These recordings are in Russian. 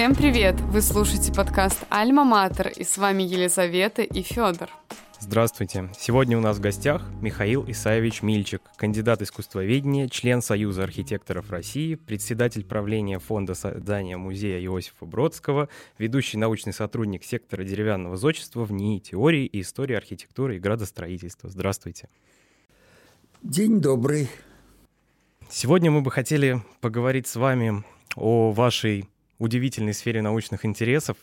Всем привет! Вы слушаете подкаст «Альма Матер» и с вами Елизавета и Федор. Здравствуйте! Сегодня у нас в гостях Михаил Исаевич Мильчик, кандидат искусствоведения, член Союза архитекторов России, председатель правления Фонда создания музея Иосифа Бродского, ведущий научный сотрудник сектора деревянного зодчества в НИИ теории и истории архитектуры и градостроительства. Здравствуйте! День добрый! Сегодня мы бы хотели поговорить с вами о вашей удивительной сфере научных интересов,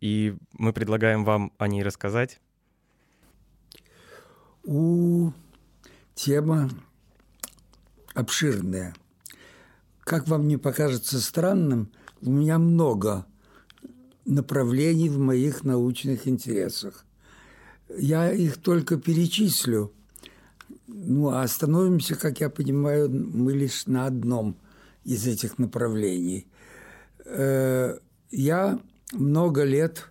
и мы предлагаем вам о ней рассказать. У тема обширная. Как вам не покажется странным, у меня много направлений в моих научных интересах. Я их только перечислю. Ну, а остановимся, как я понимаю, мы лишь на одном из этих направлений. Э, я много лет,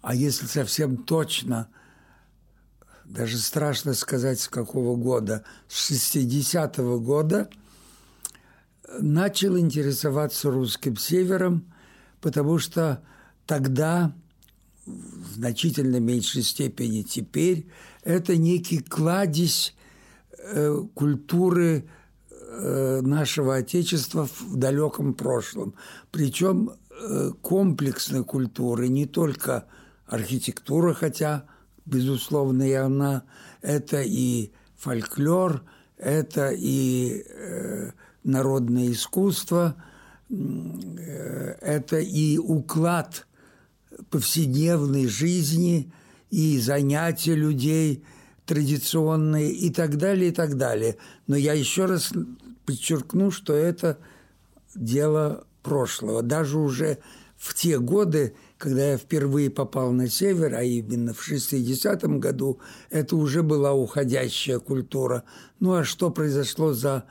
а если совсем точно, даже страшно сказать, с какого года, с 60-го года начал интересоваться русским севером, потому что тогда, в значительно меньшей степени теперь, это некий кладезь э, культуры нашего Отечества в далеком прошлом. Причем э, комплексной культуры, не только архитектура, хотя, безусловно, и она, это и фольклор, это и э, народное искусство, это и уклад повседневной жизни, и занятия людей традиционные и так далее, и так далее. Но я еще раз подчеркну, что это дело прошлого. Даже уже в те годы, когда я впервые попал на север, а именно в 60-м году, это уже была уходящая культура. Ну а что произошло за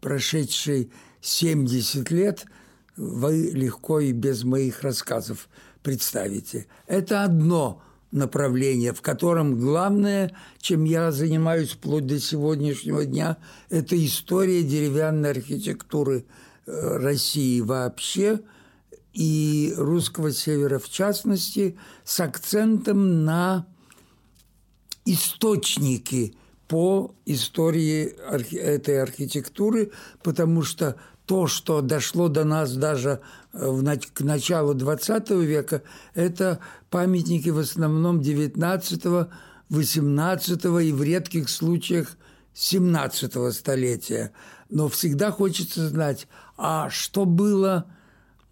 прошедшие 70 лет, вы легко и без моих рассказов представите. Это одно направление, в котором главное, чем я занимаюсь вплоть до сегодняшнего дня, это история деревянной архитектуры э, России вообще и русского севера в частности, с акцентом на источники по истории этой архитектуры, потому что то, что дошло до нас даже э, в, к началу XX века, это памятники в основном XIX, XVIII и в редких случаях XVII столетия. Но всегда хочется знать, а что было,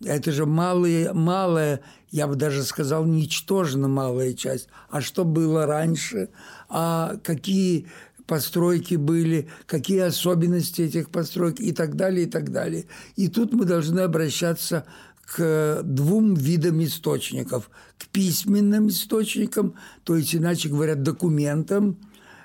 это же малая, малая, я бы даже сказал, ничтожно малая часть, а что было раньше, а какие постройки были, какие особенности этих построек и так далее, и так далее. И тут мы должны обращаться к двум видам источников. К письменным источникам, то есть, иначе говоря, документам,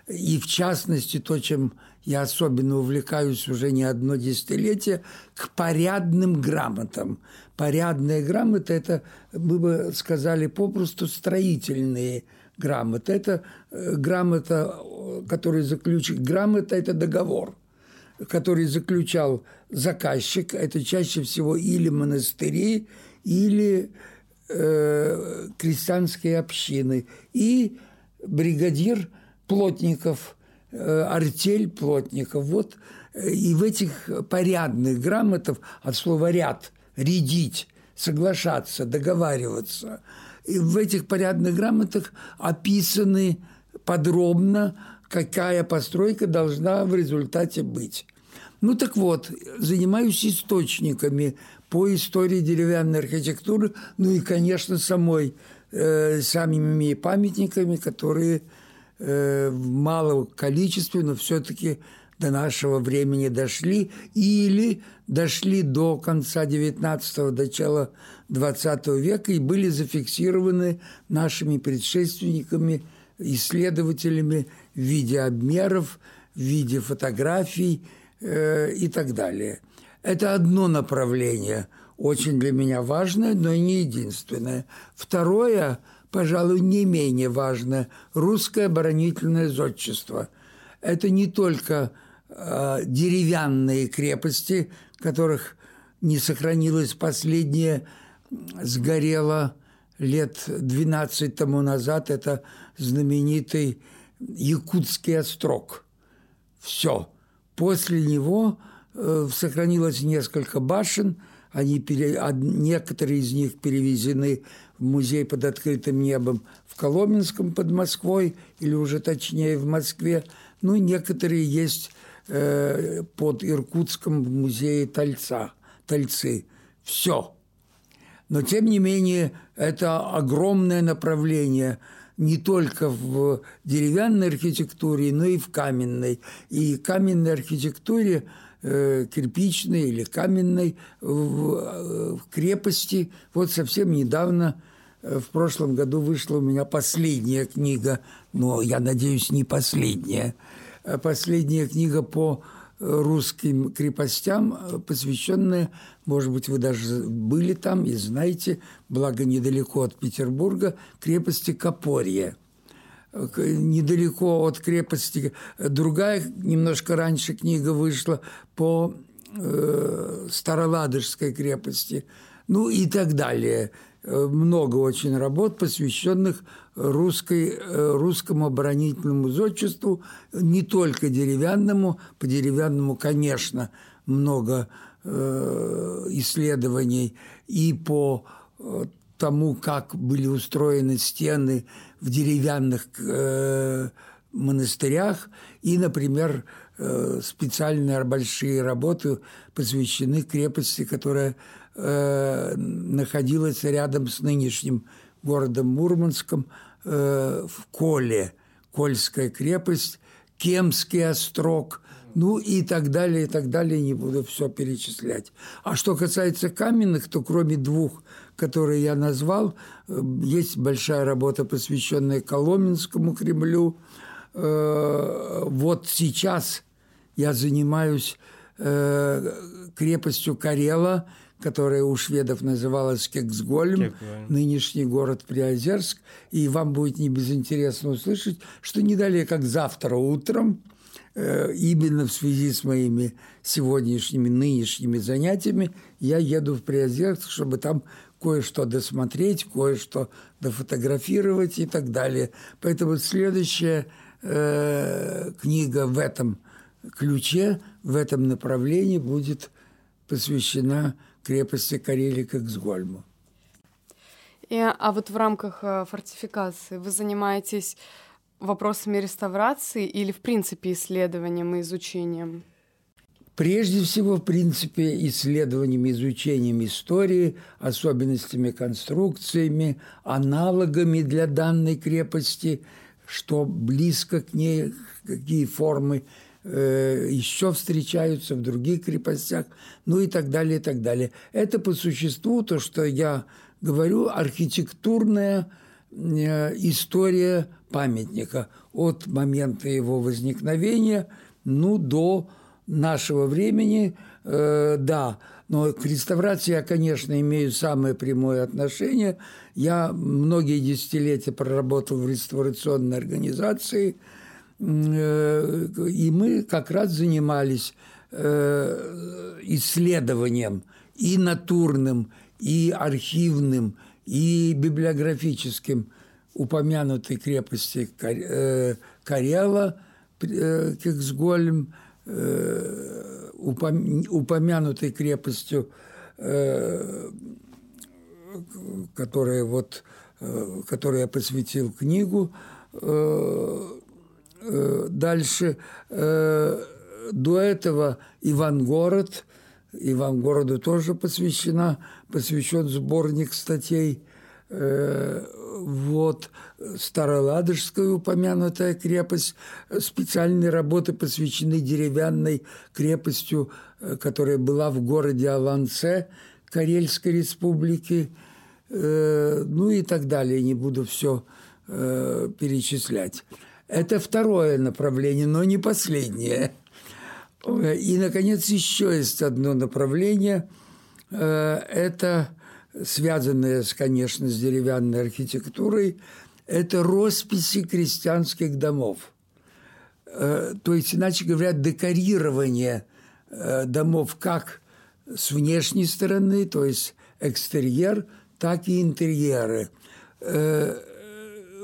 и в частности то, чем я особенно увлекаюсь уже не одно десятилетие, к порядным грамотам. Порядные грамоты – это, мы бы сказали попросту, строительные грамота. Это э, грамота, который заключил... Грамота – это договор, который заключал заказчик. Это чаще всего или монастыри, или э, крестьянские общины. И бригадир плотников, э, артель плотников. Вот э, и в этих порядных грамотах от слова «ряд» – рядить, соглашаться, договариваться – в этих порядных грамотах описаны подробно, какая постройка должна в результате быть. Ну так вот, занимаюсь источниками по истории деревянной архитектуры, ну и, конечно, самой, э, самими памятниками, которые э, в малом количестве, но все-таки до нашего времени дошли или дошли до конца XIX, начала XX века и были зафиксированы нашими предшественниками, исследователями в виде обмеров, в виде фотографий э, и так далее. Это одно направление, очень для меня важное, но не единственное. Второе, пожалуй, не менее важное – русское оборонительное зодчество. Это не только э, деревянные крепости, которых не сохранилось последнее, сгорело лет 12 тому назад. Это знаменитый Якутский острог. Все. После него э, сохранилось несколько башен, они пере, некоторые из них перевезены в музей под открытым небом в Коломенском под Москвой, или уже точнее в Москве. Ну, некоторые есть э, под Иркутском в музее Тальца, Тальцы. Все. Но, тем не менее, это огромное направление не только в деревянной архитектуре, но и в каменной. И каменной архитектуре э, кирпичной или каменной э, в крепости. Вот совсем недавно, в прошлом году, вышла у меня последняя книга, но я надеюсь, не последняя, последняя книга по русским крепостям, э, посвященная, может быть, вы даже были там и знаете, благо недалеко от Петербурга, крепости Копорье. Недалеко от крепости другая, немножко раньше книга вышла по э, Староладожской крепости, ну и так далее – Э, много очень работ, посвященных русской, э, русскому оборонительному зодчеству, не только деревянному, по деревянному, конечно, много э, исследований. И по тому, как были устроены стены в деревянных монастырях, и, например, специальные большие работы посвящены крепости, которая э, находилась рядом с нынешним городом Мурманском э, в Коле, Кольская крепость, Кемский острог, ну и так далее, и так далее, не буду все перечислять. А что касается каменных, то кроме двух, которые я назвал, э, есть большая работа, посвященная Коломенскому Кремлю. Э, вот сейчас я занимаюсь э, крепостью Карела – которая у шведов называлась Кексгольм, нынешний город Приозерск. И вам будет не безинтересно услышать, что не далее, как завтра утром, э, именно в связи с моими сегодняшними, нынешними занятиями, я еду в Приозерск, чтобы там кое-что досмотреть, кое-что дофотографировать и так далее. Поэтому следующая э, книга в этом ключе, в этом направлении будет посвящена крепости Карелии к Эксгольму. И, а вот в рамках э, фортификации вы занимаетесь вопросами реставрации или, в принципе, исследованием и изучением? Прежде всего, в принципе, исследованием, изучением истории, особенностями конструкциями, аналогами для данной крепости, что близко к ней, какие формы Э, еще встречаются в других крепостях, ну и так далее, и так далее. Это по существу то, что я говорю, архитектурная э, история памятника от момента его возникновения ну, до нашего времени, э, да. Но к реставрации я, конечно, имею самое прямое отношение. Я многие десятилетия проработал в реставрационной организации – и мы как раз занимались э, исследованием и натурным, и архивным, и библиографическим упомянутой крепости э, Карела, Кексгольм, упомянутой крепостью, которая вот, которой я посвятил книгу, Э, дальше э, до этого Ивангород, Ивангороду тоже посвящена, посвящен сборник статей. Э, вот Староладожская упомянутая крепость, специальные работы посвящены деревянной крепостью, которая была в городе Аланце Карельской республики, ну и так далее. Не буду все перечислять. Это второе направление, но не последнее. И, наконец, еще есть одно направление. Э, это связанное, конечно, с деревянной архитектурой. Это росписи крестьянских домов. Э, то есть, иначе говоря, декорирование э, домов как с внешней стороны, то есть экстерьер, так и интерьеры.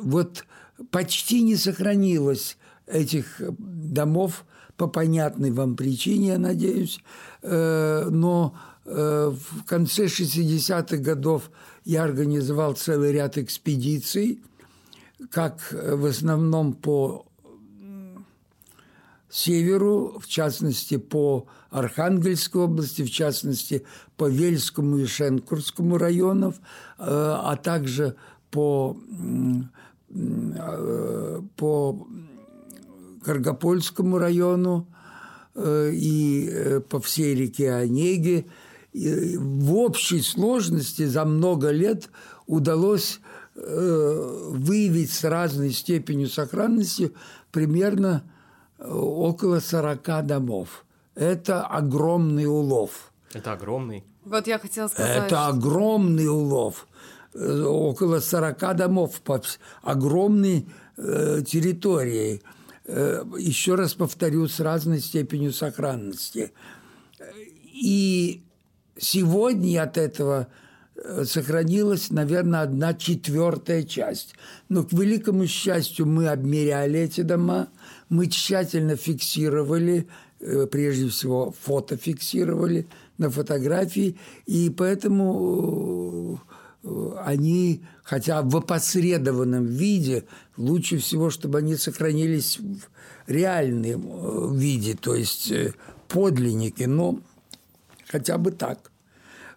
Вот почти не сохранилось этих домов по понятной вам причине, я надеюсь, э, но э, в конце 60-х годов я организовал целый ряд экспедиций, как в основном по северу, в частности, по Архангельской области, в частности, по Вельскому и Шенкурскому районам, э, а также по, э, по Каргопольскому району э, и по всей реке Онеге. В общей сложности за много лет удалось выявить с разной степенью сохранности примерно около 40 домов. Это огромный улов. Это огромный. Вот я хотела сказать. Это что... огромный улов. Э, около 40 домов по огромной э, территории. Э, еще раз повторю, с разной степенью сохранности. И сегодня от этого сохранилась, наверное, одна четвертая часть. Но, к великому счастью, мы обмеряли эти дома, мы тщательно фиксировали, прежде всего фото фиксировали на фотографии, и поэтому они, хотя в опосредованном виде, лучше всего, чтобы они сохранились в реальном э, виде, то есть подлинники, но хотя бы так.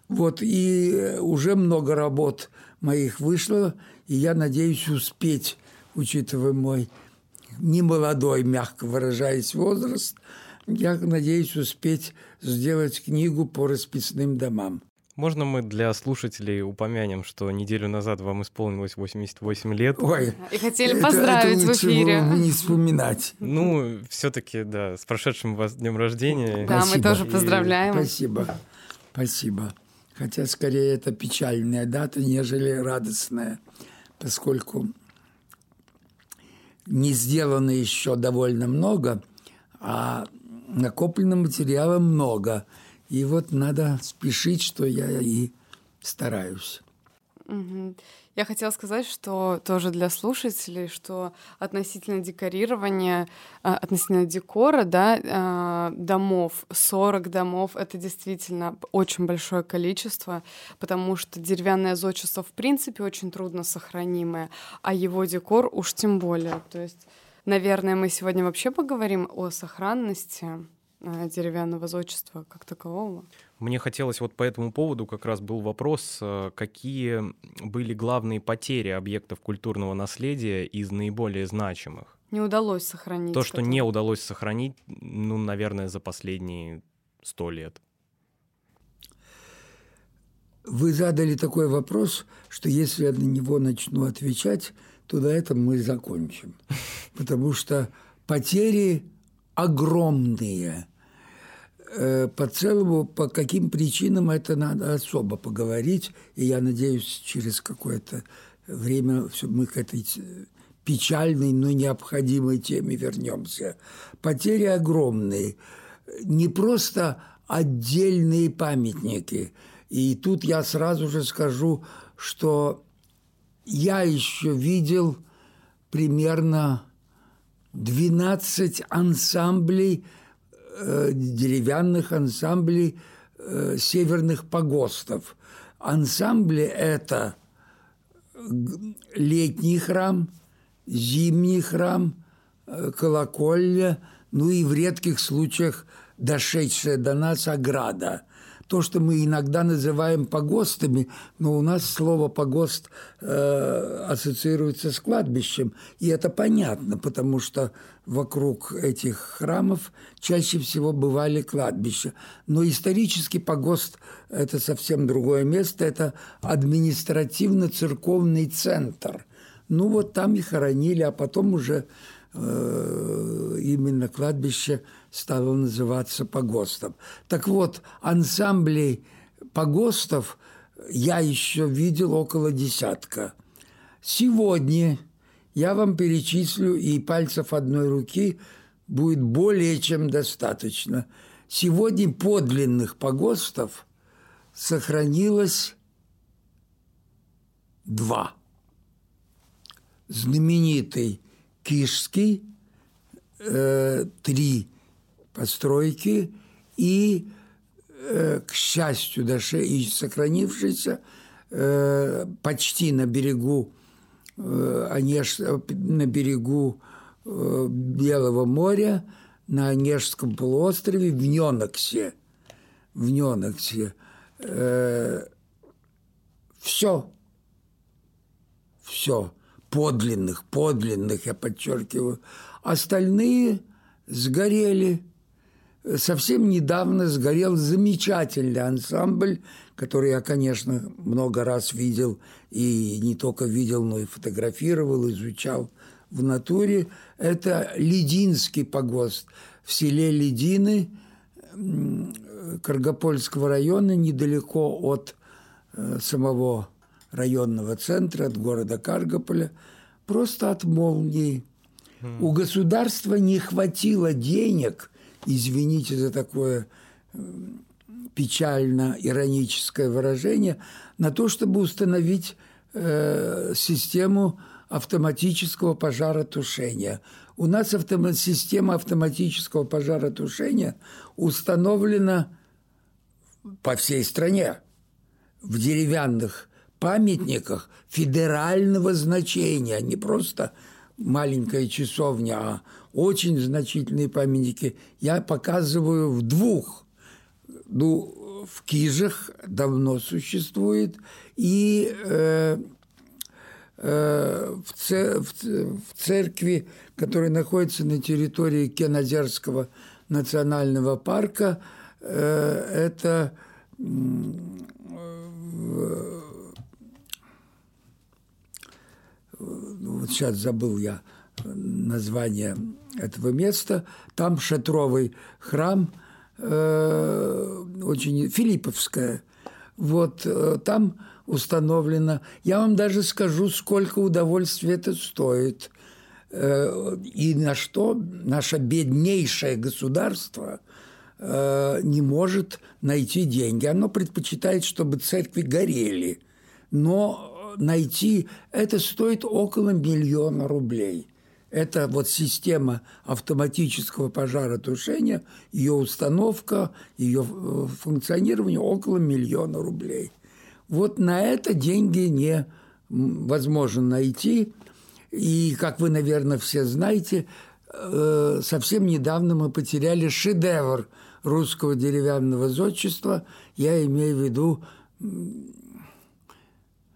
Вот, и уже много работ моих вышло, и я надеюсь успеть, учитывая мой не молодой, мягко выражаясь, возраст, я надеюсь успеть сделать книгу по расписным домам. Можно мы для слушателей упомянем, что неделю назад вам исполнилось 88 лет? Ой, и хотели поздравить это, это в эфире. не вспоминать. Ну, все-таки, да, с прошедшим вас днем рождения. Да, Спасибо. мы тоже поздравляем. Спасибо. Спасибо. Хотя скорее это печальная дата, нежели радостная, поскольку не сделано еще довольно много, а накоплено материала много. И вот надо спешить, что я и стараюсь. Угу. Я хотела сказать, что тоже для слушателей, что относительно декорирования, а, относительно декора, да, а, домов, 40 домов — это действительно очень большое количество, потому что деревянное зодчество в принципе очень трудно сохранимое, а его декор уж тем более. То есть, наверное, мы сегодня вообще поговорим о сохранности деревянного зодчества как такового. Мне хотелось вот по этому поводу как раз был вопрос, э, какие были главные потери объектов культурного наследия из наиболее значимых? Не удалось сохранить. То, что который... не удалось сохранить, ну, наверное, за последние сто лет. Вы задали такой вопрос, что если я на него начну отвечать, то на этом мы закончим. Потому что потери огромные – Э, по целому, по каким причинам это надо особо поговорить. И я надеюсь, через какое-то время мы к этой печальной, но необходимой теме вернемся. Потери огромные. Не просто отдельные памятники. И тут я сразу же скажу, что я еще видел примерно 12 ансамблей – Э, деревянных ансамблей э, северных погостов. Ансамбли – это летний храм, зимний храм, э, колокольня, ну и в редких случаях дошедшая до нас ограда то, что мы иногда называем погостами, но у нас слово погост э, ассоциируется с кладбищем, и это понятно, потому что вокруг этих храмов чаще всего бывали кладбища. Но исторический погост – это совсем другое место, это административно-церковный центр. Ну вот там и хоронили, а потом уже именно кладбище – стало называться погостом. Так вот, ансамблей погостов я еще видел около десятка. Сегодня я вам перечислю, и пальцев одной руки будет более чем достаточно. Сегодня подлинных погостов сохранилось два. Знаменитый Кишский, э, три постройки и, э, к счастью, даже и сохранившийся э, почти на берегу э, Онеж, на берегу э, Белого моря, на Онежском полуострове в Неноксе. В Неноксе. Э, все. Все. Подлинных, подлинных, я подчеркиваю. Остальные сгорели. Совсем недавно сгорел замечательный ансамбль, который я, конечно, много раз видел, и не только видел, но и фотографировал, изучал в натуре. Это Лединский погост в селе Ледины Каргопольского района, недалеко от э, самого районного центра, от города Каргополя, просто от молнии. У государства не хватило денег, извините за такое печально-ироническое выражение, на то, чтобы установить э, систему автоматического пожаротушения. У нас автом... система автоматического пожаротушения установлена по всей стране в деревянных памятниках федерального значения, не просто маленькая часовня, а очень значительные памятники. Я показываю в двух. Ну, в Кижах давно существует, и э, э, в, в, в церкви, которая находится на территории Кенозерского национального парка, э, это вот сейчас забыл я название этого места, там шатровый храм, э, очень Филипповская, вот э, там установлено. Я вам даже скажу, сколько удовольствия это стоит. Э, и на что наше беднейшее государство э, не может найти деньги. Оно предпочитает, чтобы церкви горели. Но найти, это стоит около миллиона рублей. Это вот система автоматического пожаротушения, ее установка, ее э, функционирование около миллиона рублей. Вот на это деньги не возможно найти. И, как вы, наверное, все знаете, э, совсем недавно мы потеряли шедевр русского деревянного зодчества. Я имею в виду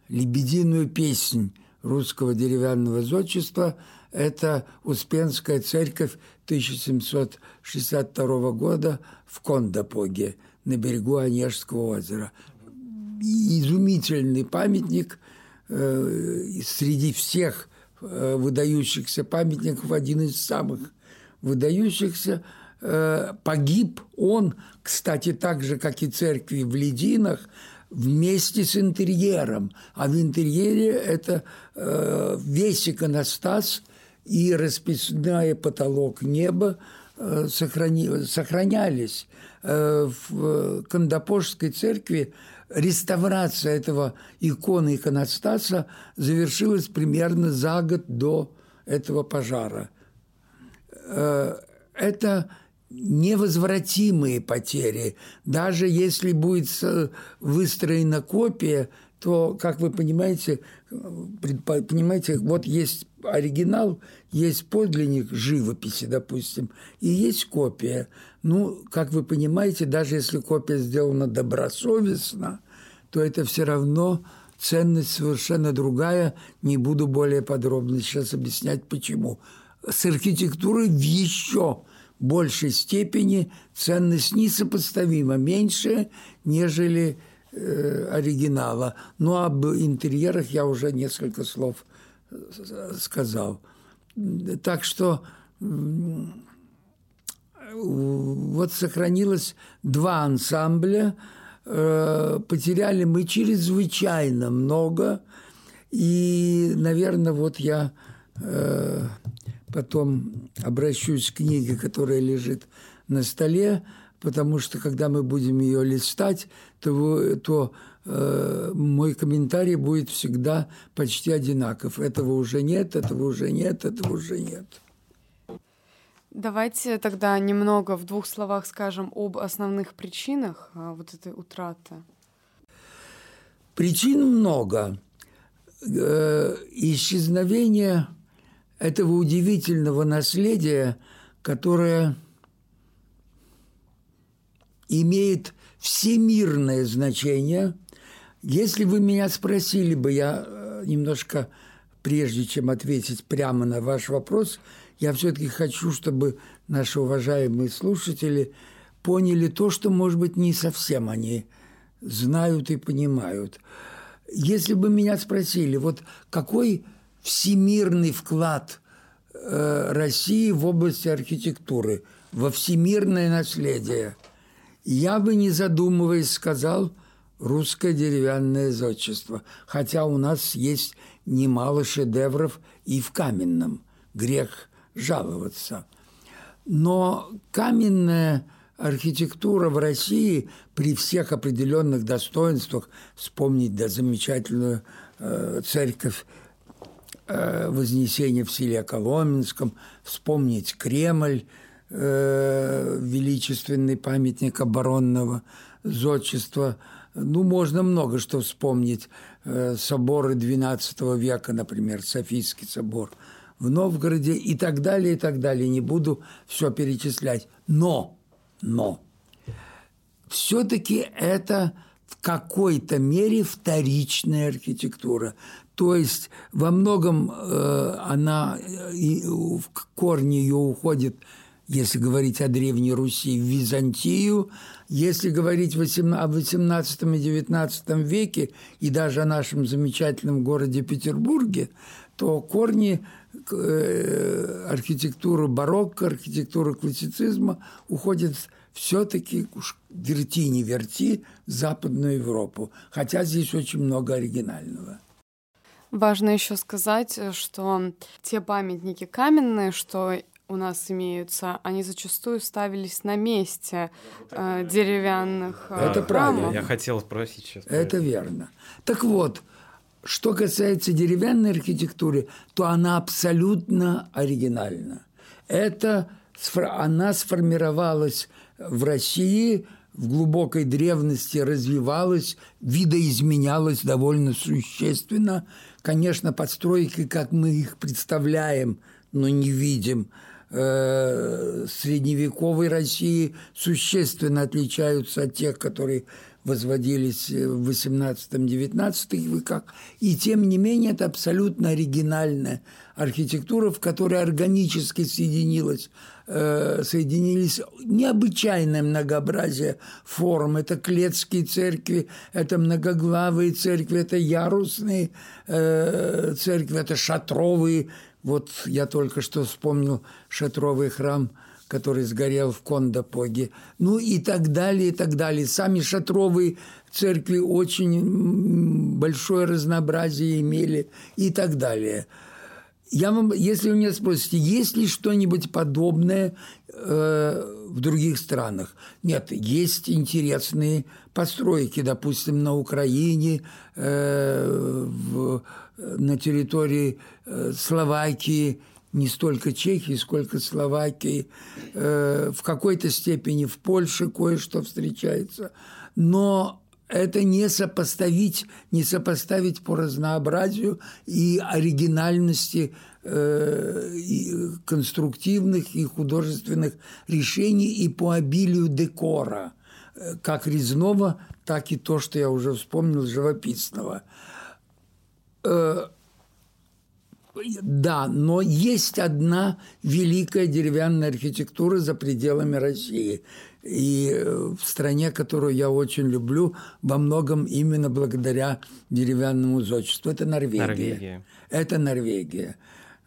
лебединую песнь русского деревянного зодчества. Это Успенская церковь 1762 года в Кондопоге на берегу Онежского озера. Изумительный памятник э, среди всех э, выдающихся памятников, один из самых выдающихся. Э, погиб он, кстати, так же, как и церкви в Лединах, вместе с интерьером. А в интерьере это э, весь иконостас и расписной потолок неба э, сохрани, сохранялись. Э, в Кандапошской церкви реставрация этого иконы иконостаса завершилась примерно за год до этого пожара. Э, это невозвратимые потери. Даже если будет выстроена копия, то, как вы понимаете, понимаете, вот есть оригинал, есть подлинник живописи, допустим, и есть копия. Ну, как вы понимаете, даже если копия сделана добросовестно, то это все равно ценность совершенно другая. Не буду более подробно сейчас объяснять, почему. С архитектурой еще большей степени ценность несопоставимо меньше, нежели э, оригинала. Но об интерьерах я уже несколько слов э, сказал. Так что вот сохранилось два ансамбля, э, потеряли мы чрезвычайно много, и, наверное, вот я потом обращусь к книге, которая лежит на столе, потому что когда мы будем ее листать, то, то э, мой комментарий будет всегда почти одинаков. Этого уже нет, этого уже нет, этого уже нет. Давайте тогда немного в двух словах скажем об основных причинах а, вот этой утраты. Причин много. Э, исчезновение этого удивительного наследия, которое имеет всемирное значение. Если вы меня спросили бы, я э, немножко, прежде чем ответить прямо на ваш вопрос, я все-таки хочу, чтобы наши уважаемые слушатели поняли то, что, может быть, не совсем они знают и понимают. Если бы меня спросили, вот какой всемирный вклад э, России в области архитектуры, во всемирное наследие – я бы, не задумываясь, сказал русское деревянное зодчество, хотя у нас есть немало шедевров и в каменном, грех жаловаться. Но каменная архитектура в России при всех определенных достоинствах, вспомнить да, замечательную э, церковь э, Вознесения в селе Коломенском, вспомнить Кремль, э, величественный памятник оборонного зодчества. Ну, можно много что вспомнить. Э, соборы XII века, например, Софийский собор в Новгороде и так далее, и так далее. Не буду все перечислять. Но, но, все-таки это в какой-то мере вторичная архитектура. То есть во многом э, она э, в корне ее уходит если говорить о Древней Руси, в Византию, если говорить о XVIII и XIX веке и даже о нашем замечательном городе Петербурге, то корни э, архитектуры барокко, архитектуры классицизма уходят все-таки уж верти не верти в Западную Европу, хотя здесь очень много оригинального. Важно еще сказать, что те памятники каменные, что у нас имеются, они зачастую ставились на месте э, деревянных э, Это правильно. Я хотел спросить сейчас. Это верно. Так вот, что касается деревянной архитектуры, то она абсолютно оригинальна. Это она сформировалась в России в глубокой древности развивалась, видоизменялась довольно существенно. Конечно, постройки, как мы их представляем, но не видим, э, средневековой России существенно отличаются от тех, которые возводились в XVIII-XIX веках. И тем не менее это абсолютно оригинальная архитектура, в которой органически соединилось, э, соединились необычайное многообразие форм. Это клетские церкви, это многоглавые церкви, это ярусные э, церкви, это шатровые вот я только что вспомнил шатровый храм, который сгорел в Кондопоге. Ну и так далее, и так далее. Сами шатровые церкви очень большое разнообразие имели и так далее. Я вам, если вы меня спросите, есть ли что-нибудь подобное э, в других странах? Нет, есть интересные постройки, допустим, на Украине, э, в на территории э, Словакии, не столько Чехии, сколько Словакии, э, в какой-то степени в Польше кое-что встречается. Но это не сопоставить, не сопоставить по разнообразию и оригинальности э, и конструктивных и художественных решений и по обилию декора, как резного, так и то, что я уже вспомнил, живописного – Э, да, но есть одна великая деревянная архитектура за пределами России. И э, в стране, которую я очень люблю, во многом именно благодаря деревянному зодчеству. Это Норвегия. Норвегия. Это Норвегия.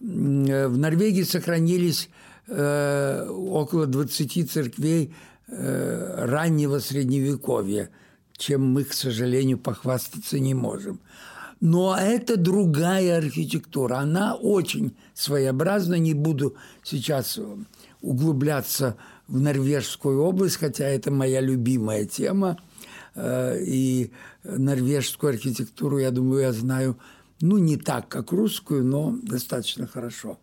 Э, в Норвегии сохранились э, около 20 церквей э, раннего Средневековья, чем мы, к сожалению, похвастаться не можем. Но это другая архитектура. Она очень своеобразна. Не буду сейчас углубляться в Норвежскую область, хотя это моя любимая тема. Э, и норвежскую архитектуру, я думаю, я знаю, ну, не так, как русскую, но достаточно хорошо.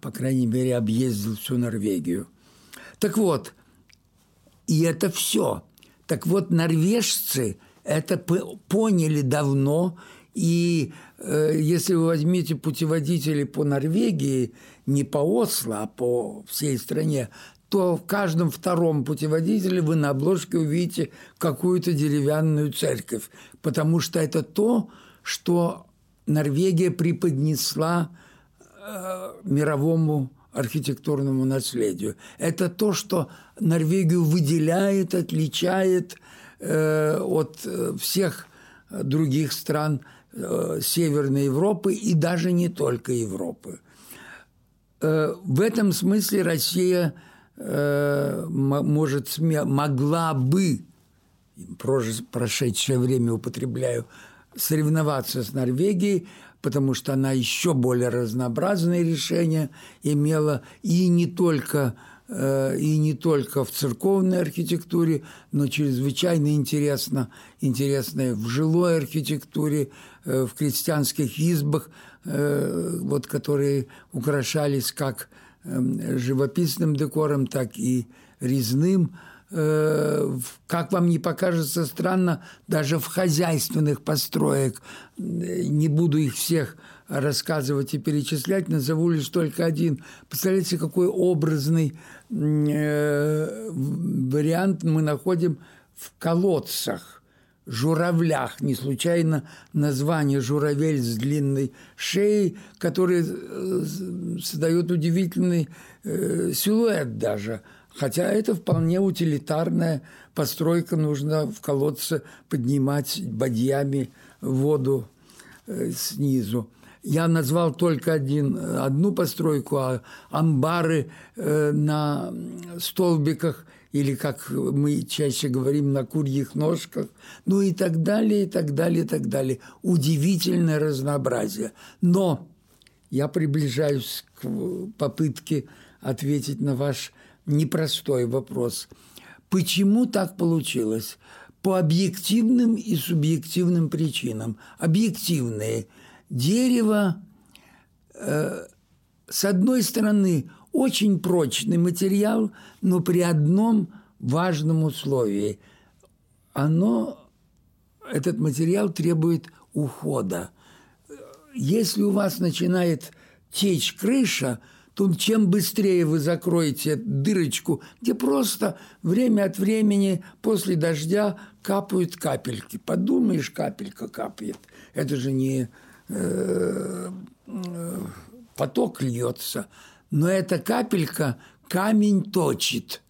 По крайней мере, объездил всю Норвегию. Так вот, и это все. Так вот, норвежцы это поняли давно, и э, если вы возьмете путеводители по Норвегии, не по Осло, а по всей стране, то в каждом втором путеводителе вы на обложке увидите какую-то деревянную церковь, потому что это то, что Норвегия преподнесла э, мировому архитектурному наследию. Это то, что Норвегию выделяет, отличает э, от э, всех других стран э, Северной Европы и даже не только Европы. Э, в этом смысле Россия э, может, могла бы, прошедшее время употребляю, соревноваться с Норвегией, потому что она еще более разнообразные решения имела, и не только э, и не только в церковной архитектуре, но чрезвычайно интересно, интересно в жилой архитектуре, э, в крестьянских избах, вот, которые украшались как живописным декором, так и резным. Э, как вам не покажется странно, даже в хозяйственных построек, не буду их всех рассказывать и перечислять, назову лишь только один. Представляете, какой образный э, вариант мы находим в колодцах, журавлях. Не случайно название «журавель с длинной шеей», который э, создает удивительный силуэт даже – Хотя это вполне утилитарная постройка, нужно в колодце поднимать бадьями воду э, снизу. Я назвал только один, одну постройку, а амбары э, на столбиках или, как мы чаще говорим, на курьих ножках, ну и так далее, и так далее, и так далее. Удивительное разнообразие. Но я приближаюсь к попытке ответить на ваш непростой вопрос. Почему так получилось? По объективным и субъективным причинам. Объективные. Дерево, э, с одной стороны, очень прочный материал, но при одном важном условии. Оно, этот материал требует ухода. Если у вас начинает течь крыша – то чем быстрее вы закроете дырочку, где просто время от времени после дождя капают капельки. Подумаешь, капелька капает. Это же не э, э, поток льется. Но эта капелька камень точит.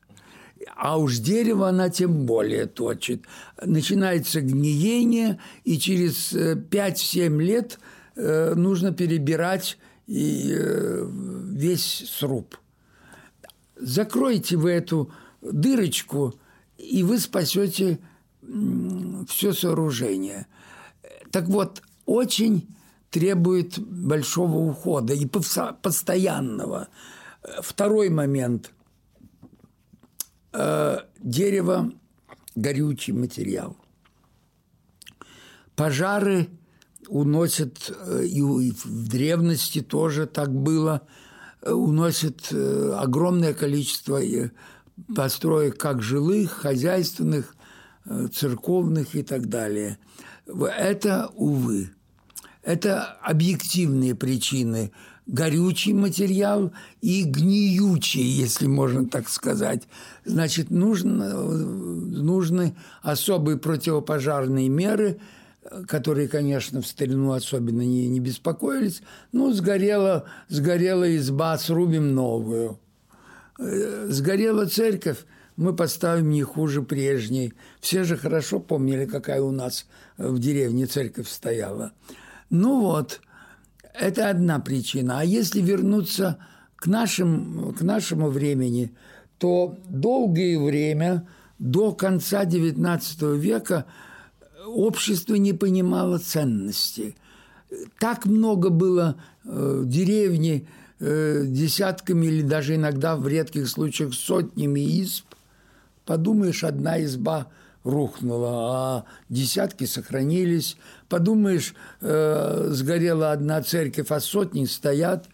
А уж дерево она тем более точит. Начинается гниение, и через 5-7 э, лет э, нужно перебирать э, весь сруб. Закройте вы эту дырочку, и вы спасете все сооружение. Так вот, очень требует большого ухода и постоянного. Второй момент. Э, дерево – горючий материал. Пожары уносят, э, и в древности тоже так было, э, уносят огромное количество построек как жилых, хозяйственных, церковных и так далее. Это, увы, это объективные причины. Горючий материал и гниючий, если можно так сказать. Значит, нужно, нужны особые противопожарные меры – которые, конечно, в старину особенно не, не беспокоились. Ну, сгорела, сгорела изба, срубим новую. Э, сгорела церковь, мы поставим не хуже прежней. Все же хорошо помнили, какая у нас в деревне церковь стояла. Ну вот, это одна причина. А если вернуться к, нашим, к нашему времени, то долгое время, до конца XIX века – общество не понимало ценности. Так много было э, деревни, э, десятками или даже иногда в редких случаях сотнями изб. Подумаешь, одна изба рухнула, а десятки сохранились. Подумаешь, э, сгорела одна церковь, а сотни стоят.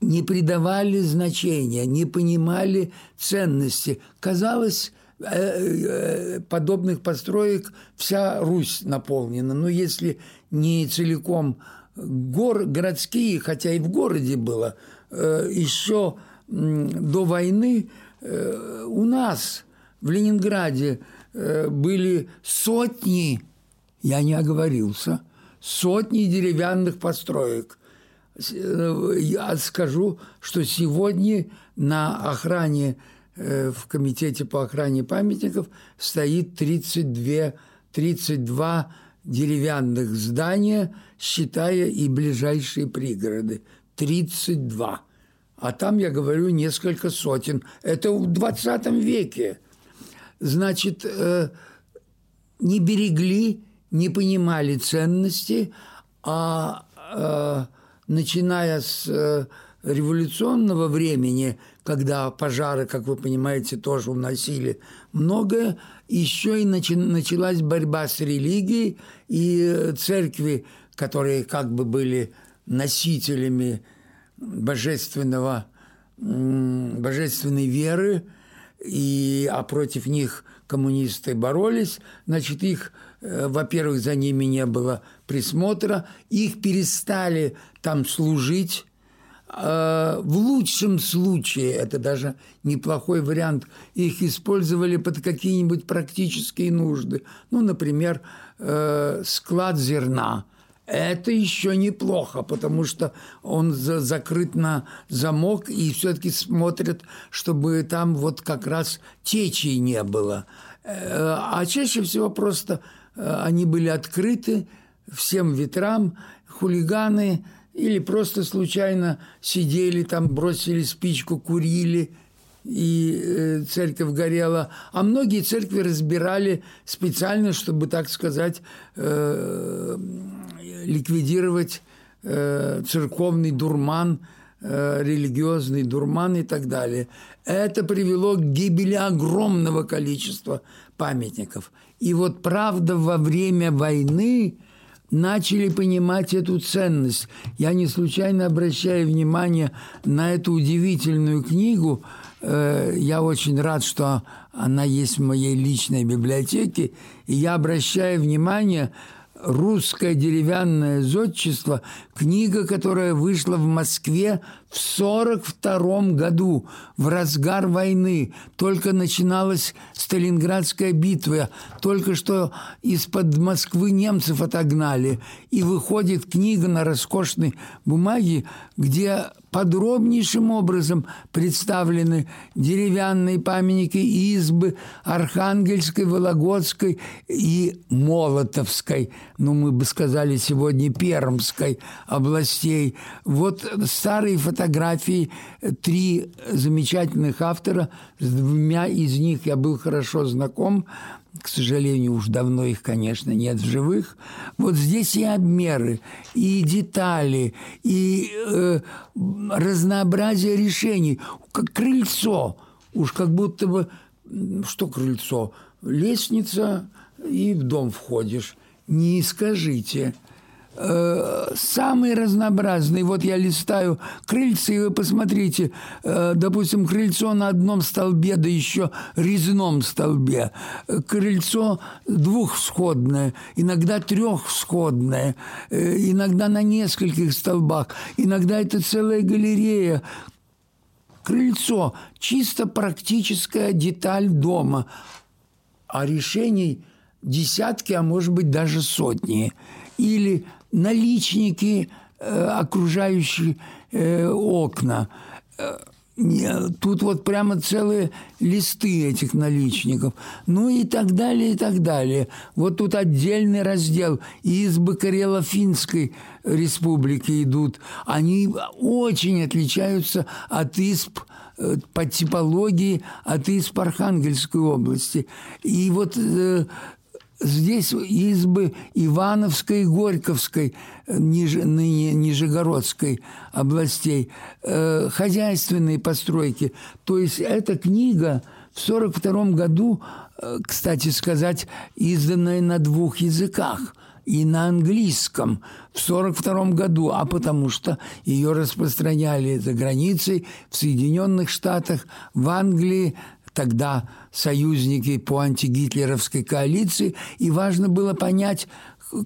Не придавали значения, не понимали ценности. Казалось, э, э, подобных построек вся Русь наполнена. Но если не целиком гор, городские, хотя и в городе было, э, еще до войны у нас в Ленинграде были сотни, я не оговорился, сотни деревянных построек. Я скажу, что сегодня на охране в Комитете по охране памятников стоит 32, 32 деревянных здания, считая и ближайшие пригороды. 32. А там, я говорю, несколько сотен. Это в 20 веке. Значит, э, не берегли, не понимали ценности, а э, начиная с э, революционного времени, когда пожары, как вы понимаете, тоже уносили многое, еще и началась борьба с религией, и церкви, которые как бы были носителями божественного, божественной веры, и, а против них коммунисты боролись, значит, их, э, во-первых, за ними не было присмотра, их перестали там служить, а, в лучшем случае, это даже неплохой вариант, их использовали под какие-нибудь практические нужды. Ну, например, э, склад зерна. Это еще неплохо, потому что он закрыт на замок и все-таки смотрят, чтобы там вот как раз течи не было. Э, а чаще всего просто э, они были открыты всем ветрам, хулиганы – или просто случайно сидели там, бросили спичку, курили, и э, церковь горела. А многие церкви разбирали специально, чтобы, так сказать, э, ликвидировать э, церковный дурман, религиозный дурман и так далее. Это привело к гибели огромного количества памятников. И вот правда во время войны начали понимать эту ценность. Я не случайно обращаю внимание на эту удивительную книгу. Э, я очень рад, что она есть в моей личной библиотеке. И я обращаю внимание «Русское деревянное зодчество», книга, которая вышла в Москве в 1942 году, в разгар войны. Только начиналась Сталинградская битва, только что из-под Москвы немцев отогнали. И выходит книга на роскошной бумаге, где подробнейшим образом представлены деревянные памятники избы Архангельской, Вологодской и Молотовской, ну, мы бы сказали сегодня Пермской областей. Вот старые фотографии, три замечательных автора, с двумя из них я был хорошо знаком, к сожалению, уж давно их, конечно, нет в живых. Вот здесь и обмеры, и детали, и э, разнообразие решений, как крыльцо. Уж как будто бы, что крыльцо? Лестница, и в дом входишь. Не скажите – Э, самые разнообразные. Вот я листаю крыльца, и вы посмотрите, э, допустим, крыльцо на одном столбе, да еще резном столбе. Крыльцо двухсходное, иногда трехсходное, э, иногда на нескольких столбах, иногда это целая галерея. Крыльцо – чисто практическая деталь дома, а решений десятки, а может быть даже сотни. Или наличники э, окружающие э, окна. Э, тут вот прямо целые листы этих наличников. Ну и так далее, и так далее. Вот тут отдельный раздел. Избы Карело-Финской республики идут. Они очень отличаются от изб по типологии от изб Архангельской области. И вот здесь избы Ивановской Горьковской, ниже, ныне Нижегородской областей, э, хозяйственные постройки. То есть эта книга в 1942 году, э, кстати сказать, изданная на двух языках – и на английском в 1942 году, а потому что ее распространяли за границей в Соединенных Штатах, в Англии, тогда союзники по антигитлеровской коалиции, и важно было понять,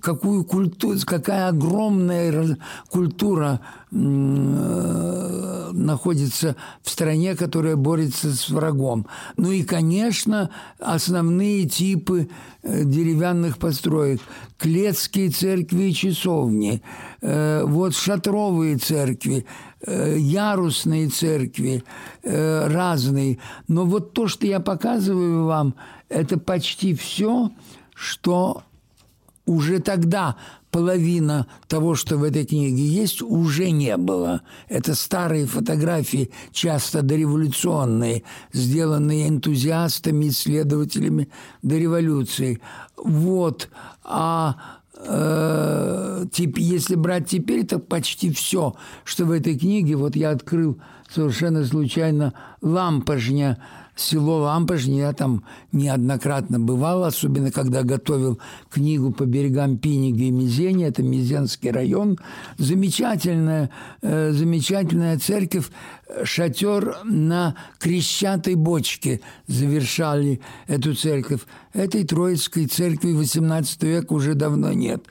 какую культуру, какая огромная культура э, находится в стране, которая борется с врагом. Ну и, конечно, основные типы э, деревянных построек. Клетские церкви и часовни, э, вот шатровые церкви, ярусные церкви разные. Но вот то, что я показываю вам, это почти все, что уже тогда половина того, что в этой книге есть, уже не было. Это старые фотографии, часто дореволюционные, сделанные энтузиастами, исследователями до революции. Вот. А э, тип, если брать теперь, то почти все, что в этой книге, вот я открыл совершенно случайно лампожня село Лампожни, я там неоднократно бывал, особенно когда готовил книгу по берегам Пинига и Мизени, это Мизенский район. Замечательная, э, замечательная церковь, шатер на крещатой бочке завершали эту церковь. Этой Троицкой церкви XVIII века уже давно нет.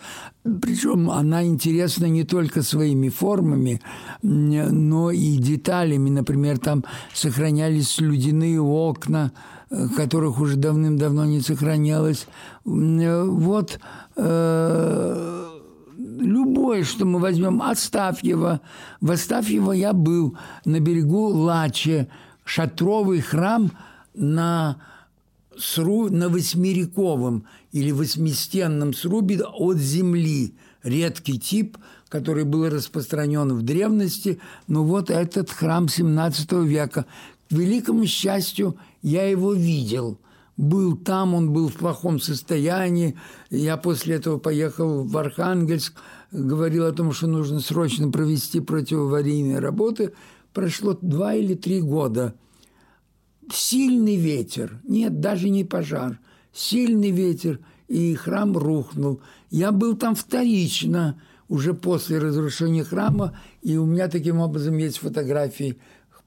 Причем она интересна не только своими формами, но и деталями. Например, там сохранялись слюдяные окна, э, которых уже давным-давно не сохранялось. Вот э, любое, что мы возьмем, Астафьева. В Астафьево я был на берегу Лаче, шатровый храм на сру, на восьмирековом или восьмистенном срубе от земли. Редкий тип, который был распространен в древности. Но вот этот храм 17 века. К великому счастью, я его видел – был там, он был в плохом состоянии. Я после этого поехал в Архангельск, говорил о том, что нужно срочно провести противоаварийные работы. Прошло два или три года – сильный ветер, нет, даже не пожар, сильный ветер, и храм рухнул. Я был там вторично, уже после разрушения храма, и у меня таким образом есть фотографии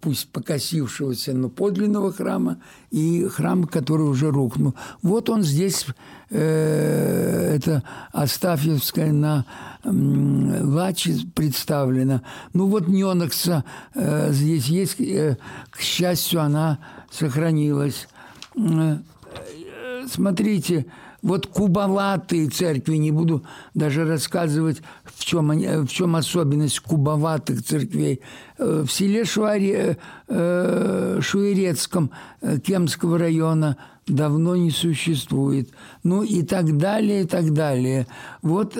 пусть покосившегося, но подлинного храма, и храм, который уже рухнул. Вот он здесь, э, это Астафьевская на э, Лаче представлена. Ну вот Нёнокса э, здесь есть, э, к счастью, она сохранилась. Э, смотрите, вот кубоватые церкви, не буду даже рассказывать, в чем, они, в чем особенность кубоватых церквей. Э, в селе Шуаре, э, Шуерецком Кемского района давно не существует. Ну и так далее, и так далее. Вот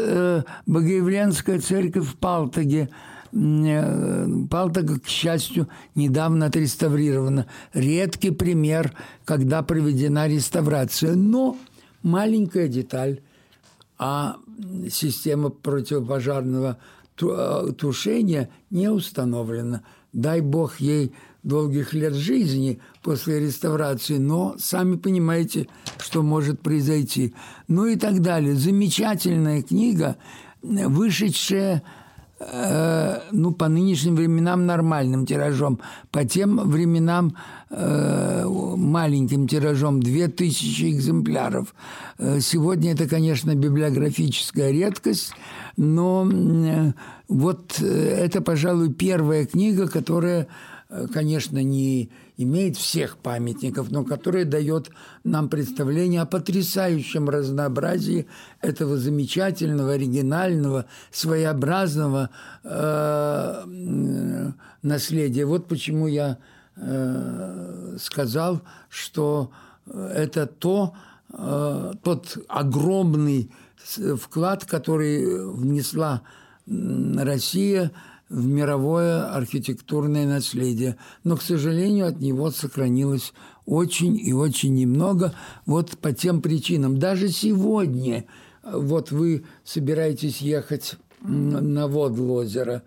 Богоявленская церковь в Палтаге – Палтага, к счастью, недавно отреставрирована. Редкий пример, когда проведена реставрация. Но маленькая деталь, а система противопожарного э, тушения не установлена. Дай бог ей долгих лет жизни после реставрации, но сами понимаете, что может произойти. Ну и так далее. Замечательная книга, вышедшая Э, ну, по нынешним временам нормальным тиражом, по тем временам э, маленьким тиражом 2000 экземпляров. Э, сегодня это, конечно, библиографическая редкость, но э, вот э, это, пожалуй, первая книга, которая конечно, не имеет всех памятников, но которая дает нам представление о потрясающем разнообразии этого замечательного, оригинального, своеобразного э, наследия. Вот почему я э, сказал, что это то, э, тот огромный вклад, который внесла Россия в мировое архитектурное наследие. Но, к сожалению, от него сохранилось очень и очень немного вот по тем причинам. Даже сегодня вот вы собираетесь ехать на воду озера,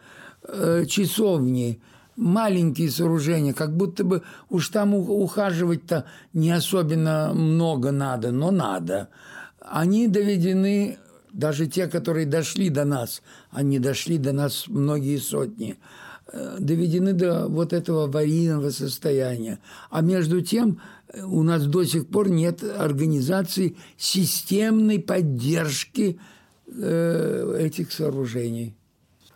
э, часовни, маленькие сооружения, как будто бы уж там ухаживать-то не особенно много надо, но надо. Они доведены, даже те, которые дошли до нас, они дошли до нас многие сотни, э, доведены до вот этого аварийного состояния. А между тем у нас до сих пор нет организации системной поддержки э, этих сооружений.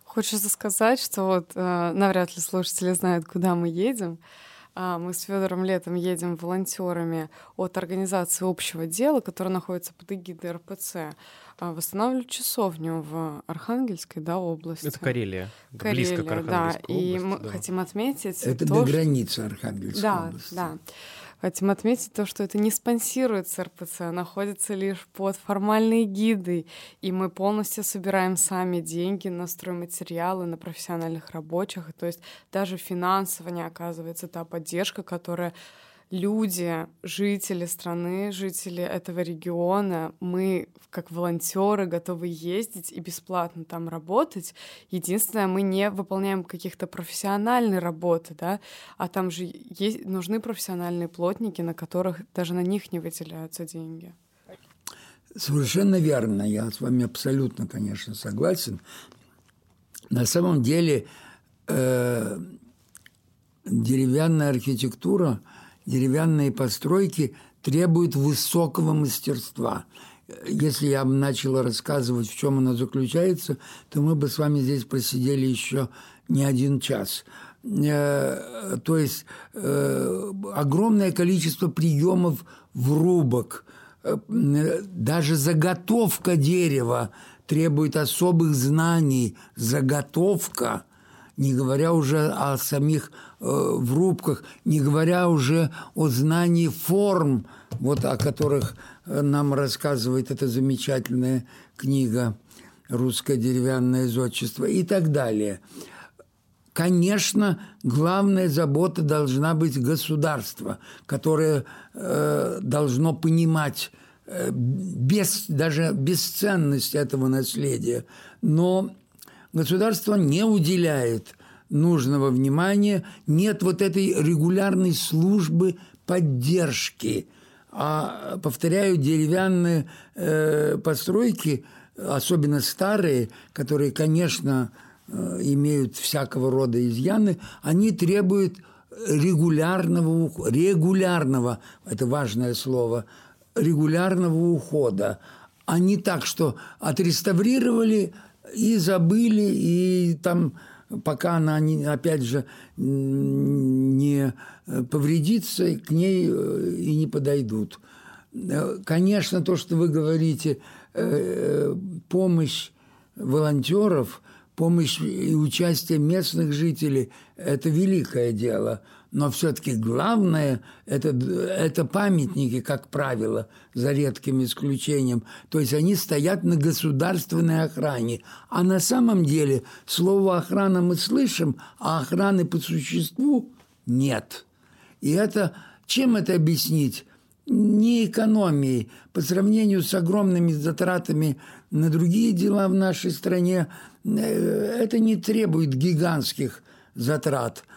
Хочется сказать, что вот э, навряд ли слушатели знают, куда мы едем. А, мы с Федором летом едем волонтерами от организации общего дела, которая находится под эгидой РПЦ, а, восстанавливать часовню в Архангельской да, области. Это Карелия. Карелия, близко к Архангельской да. области, и мы да. хотим отметить. Это то, до что... границы Архангельской да, области. Да, Хотим отметить то, что это не спонсируется РПЦ, а находится лишь под формальной гидой, и мы полностью собираем сами деньги на стройматериалы, на профессиональных рабочих, и то есть даже финансово не оказывается та поддержка, которая люди, жители страны, жители этого региона, мы как волонтеры готовы ездить и бесплатно там работать. Единственное, мы не выполняем каких-то профессиональные работы, да, а там же есть, нужны профессиональные плотники, на которых даже на них не выделяются деньги. Совершенно верно, я с вами абсолютно, конечно, согласен. На самом деле э, деревянная архитектура – деревянные постройки требуют высокого мастерства. Если я бы начала рассказывать, в чем оно заключается, то мы бы с вами здесь просидели еще не один час. Э, то есть э, огромное количество приемов врубок, э, даже заготовка дерева требует особых знаний. Заготовка – не говоря уже о самих э, врубках, не говоря уже о знании форм, вот о которых э, нам рассказывает эта замечательная книга «Русское деревянное зодчество» и так далее. Конечно, главная забота должна быть государство, которое э, должно понимать э, без, даже бесценность этого наследия. Но государство не уделяет нужного внимания, нет вот этой регулярной службы поддержки. А, повторяю, деревянные э, постройки, особенно старые, которые, конечно, э, имеют всякого рода изъяны, они требуют регулярного, регулярного, это важное слово, регулярного ухода, а не так, что отреставрировали – и забыли, и там пока она, не, опять же, не повредится, к ней э, и не подойдут. Э, конечно, то, что вы говорите, э, помощь волонтеров, помощь и участие местных жителей – это великое дело – но все-таки главное это, это памятники, как правило, за редким исключением. То есть они стоят на государственной охране. А на самом деле слово охрана мы слышим, а охраны по существу нет. И это чем это объяснить? Не экономией. По сравнению с огромными затратами на другие дела в нашей стране, э, это не требует гигантских затрат –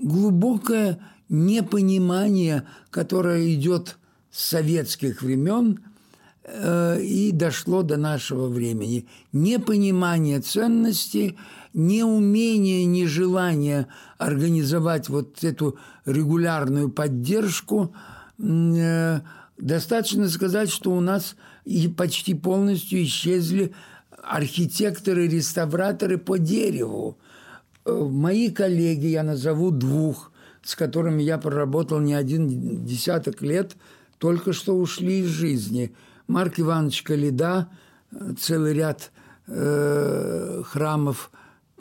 глубокое непонимание, которое идет с советских времен э, и дошло до нашего времени. Непонимание ценностей, неумение, нежелание организовать вот эту регулярную поддержку. Э, достаточно сказать, что у нас и почти полностью исчезли архитекторы-реставраторы по дереву – мои коллеги, я назову двух, с которыми я проработал не один десяток лет, только что ушли из жизни. Марк Иванович Калида, э, целый ряд э, храмов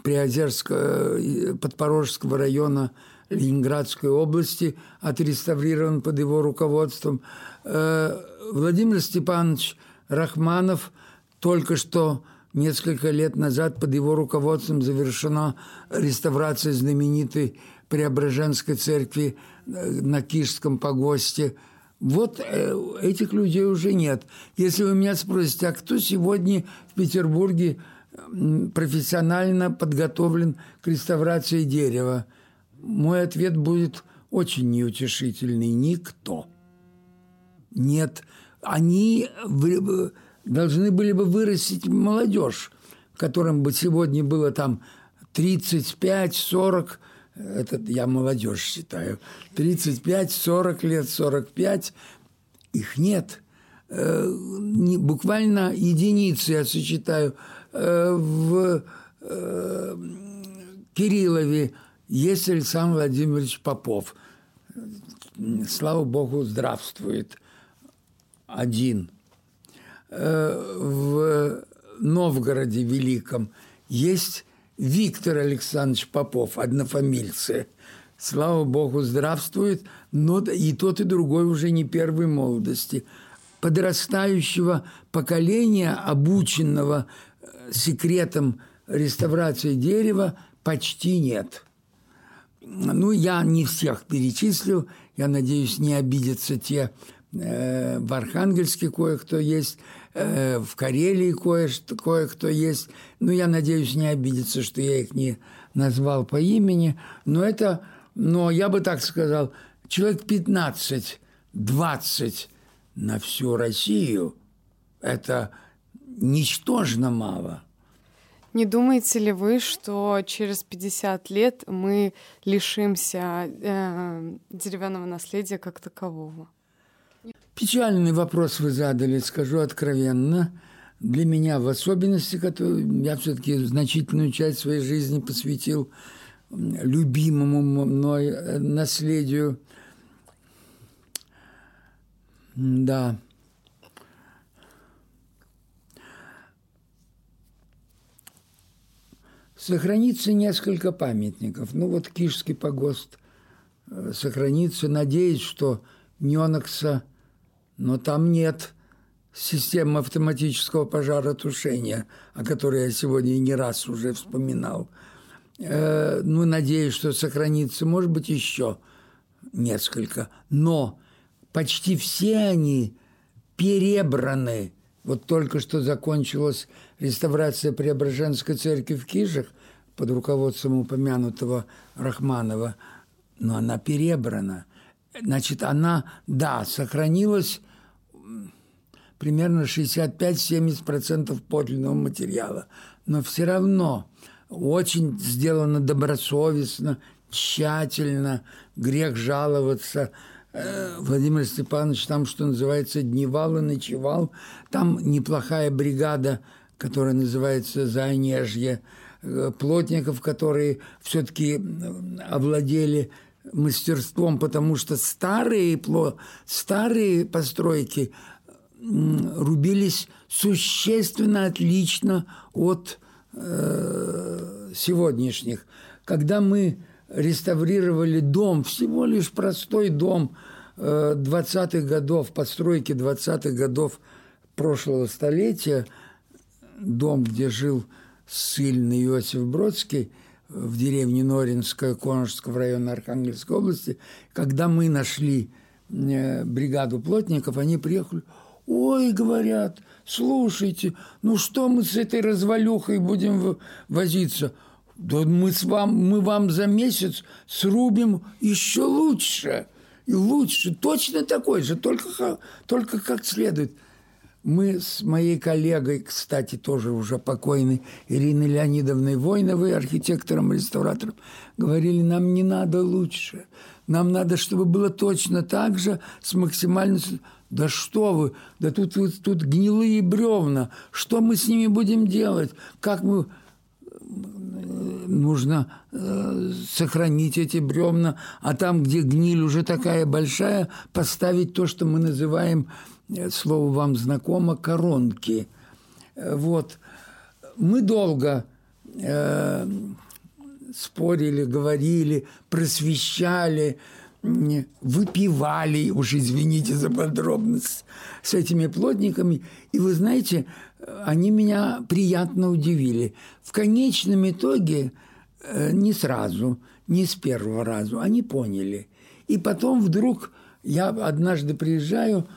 Приозерского, э, Подпорожского района Ленинградской области отреставрирован под его руководством. Э, Владимир Степанович Рахманов только что несколько лет назад под его руководством завершена реставрация знаменитой Преображенской церкви э, на Кишском погосте. Вот э, этих людей уже нет. Если вы меня спросите, а кто сегодня в Петербурге профессионально подготовлен к реставрации дерева, мой ответ будет очень неутешительный. Никто. Нет. Они должны были бы вырастить молодежь, которым бы сегодня было там 35-40, это я молодежь считаю, 35-40 лет, 45, их нет. Э, буквально единицы я сочетаю. Э, в э, Кириллове есть Александр Владимирович Попов. Слава Богу, здравствует. Один – в Новгороде Великом есть Виктор Александрович Попов, однофамильцы. Слава Богу, здравствует, но и тот, и другой уже не первой молодости. Подрастающего поколения, обученного э, секретом реставрации дерева, почти нет. Ну, я не всех перечислю, я надеюсь, не обидятся те, э, в Архангельске кое-кто есть, Э, в Карелии кое-что, кое-кто есть. Ну, я надеюсь, не обидится, что я их не назвал по имени. Но это, но я бы так сказал, человек 15-20 на всю Россию – это ничтожно мало. Не думаете ли вы, что через 50 лет мы лишимся э, деревянного наследия как такового? Печальный вопрос вы задали, скажу откровенно. Для меня в особенности, который я все-таки значительную часть своей жизни посвятил любимому мной э, наследию. Да. Сохранится несколько памятников. Ну вот Кишский погост э, сохранится. Надеюсь, что Нёнокса – но там нет системы автоматического пожаротушения, о которой я сегодня не раз уже вспоминал. Э, ну, надеюсь, что сохранится, может быть, еще несколько. Но почти все они перебраны. Вот только что закончилась реставрация Преображенской церкви в Кижах под руководством упомянутого Рахманова, но она перебрана. Значит, она, да, сохранилась примерно 65-70% подлинного материала. Но все равно очень сделано добросовестно, тщательно, грех жаловаться. Э, Владимир Степанович там, что называется, дневал и ночевал. Там неплохая бригада, которая называется «Заонежье», э, плотников, которые все-таки овладели мастерством, потому что старые, старые постройки рубились существенно отлично от э, сегодняшних. Когда мы реставрировали дом, всего лишь простой дом э, 20-х годов, постройки 20-х годов прошлого столетия, дом, где жил сильный Иосиф Бродский в деревне Норинская Коножского района Архангельской области, когда мы нашли э, бригаду плотников, они приехали – Ой, говорят, слушайте, ну что мы с этой развалюхой будем возиться? Да мы, с вам, мы вам за месяц срубим еще лучше. И лучше, точно такой же, только, только как следует. Мы с моей коллегой, кстати, тоже уже покойной Ириной Леонидовной Войновой, архитектором-реставратором, говорили, нам не надо лучше. Нам надо, чтобы было точно так же, с максимальной да что вы, да тут, тут гнилые бревна, что мы с ними будем делать? Как мы нужно э, сохранить эти бревна, а там, где гниль уже такая большая, поставить то, что мы называем, э, слово вам знакомо, коронки. Э, вот. Мы долго э, спорили, говорили, просвещали, выпивали, уж извините за подробность, с этими плотниками. И вы знаете, они меня приятно удивили. В конечном итоге э, не сразу, не с первого раза, они поняли. И потом вдруг я однажды приезжаю,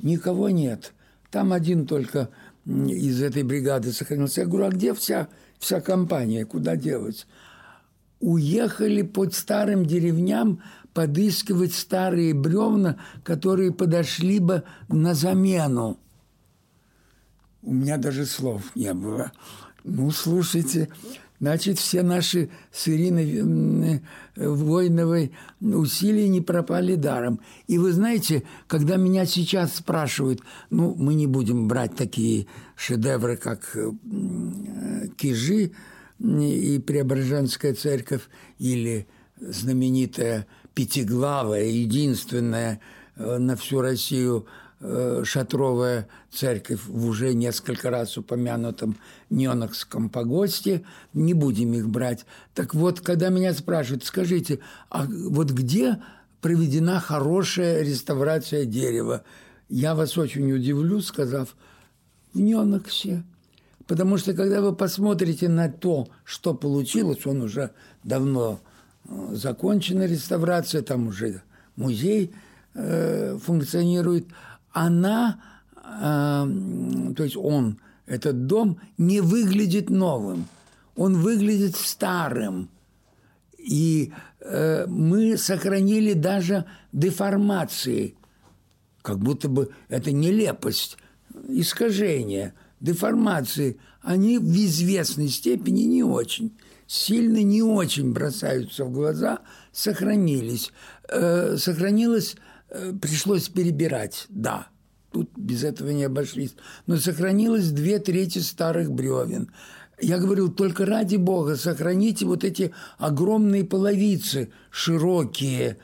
никого нет. Там один только из этой бригады сохранился. Я говорю, а где вся, вся компания, куда делать? Уехали под старым деревням подыскивать старые бревна, которые подошли бы на замену. У меня даже слов не было. Ну, слушайте, значит, все наши с Ириной Войновой усилия не пропали даром. И вы знаете, когда меня сейчас спрашивают, ну, мы не будем брать такие шедевры, как Кижи и Преображенская церковь или знаменитая пятиглавая, единственная э, на всю Россию Э, шатровая церковь в уже несколько раз упомянутом Ненокском погосте, не будем их брать. Так вот, когда меня спрашивают, скажите, а вот где проведена хорошая реставрация дерева? Я вас очень удивлю, сказав, в Неноксе. Потому что, когда вы посмотрите на то, что получилось, он уже давно закончена реставрация, там уже музей э, функционирует – она, э, то есть он, этот дом, не выглядит новым, он выглядит старым. И э, мы сохранили даже деформации, как будто бы это нелепость, искажение, деформации. Они в известной степени не очень, сильно не очень бросаются в глаза, сохранились. Э, сохранилось Э, пришлось перебирать, да. Тут без этого не обошлись. Но сохранилось две трети старых бревен. Я говорил, только ради Бога сохраните вот эти огромные половицы, широкие,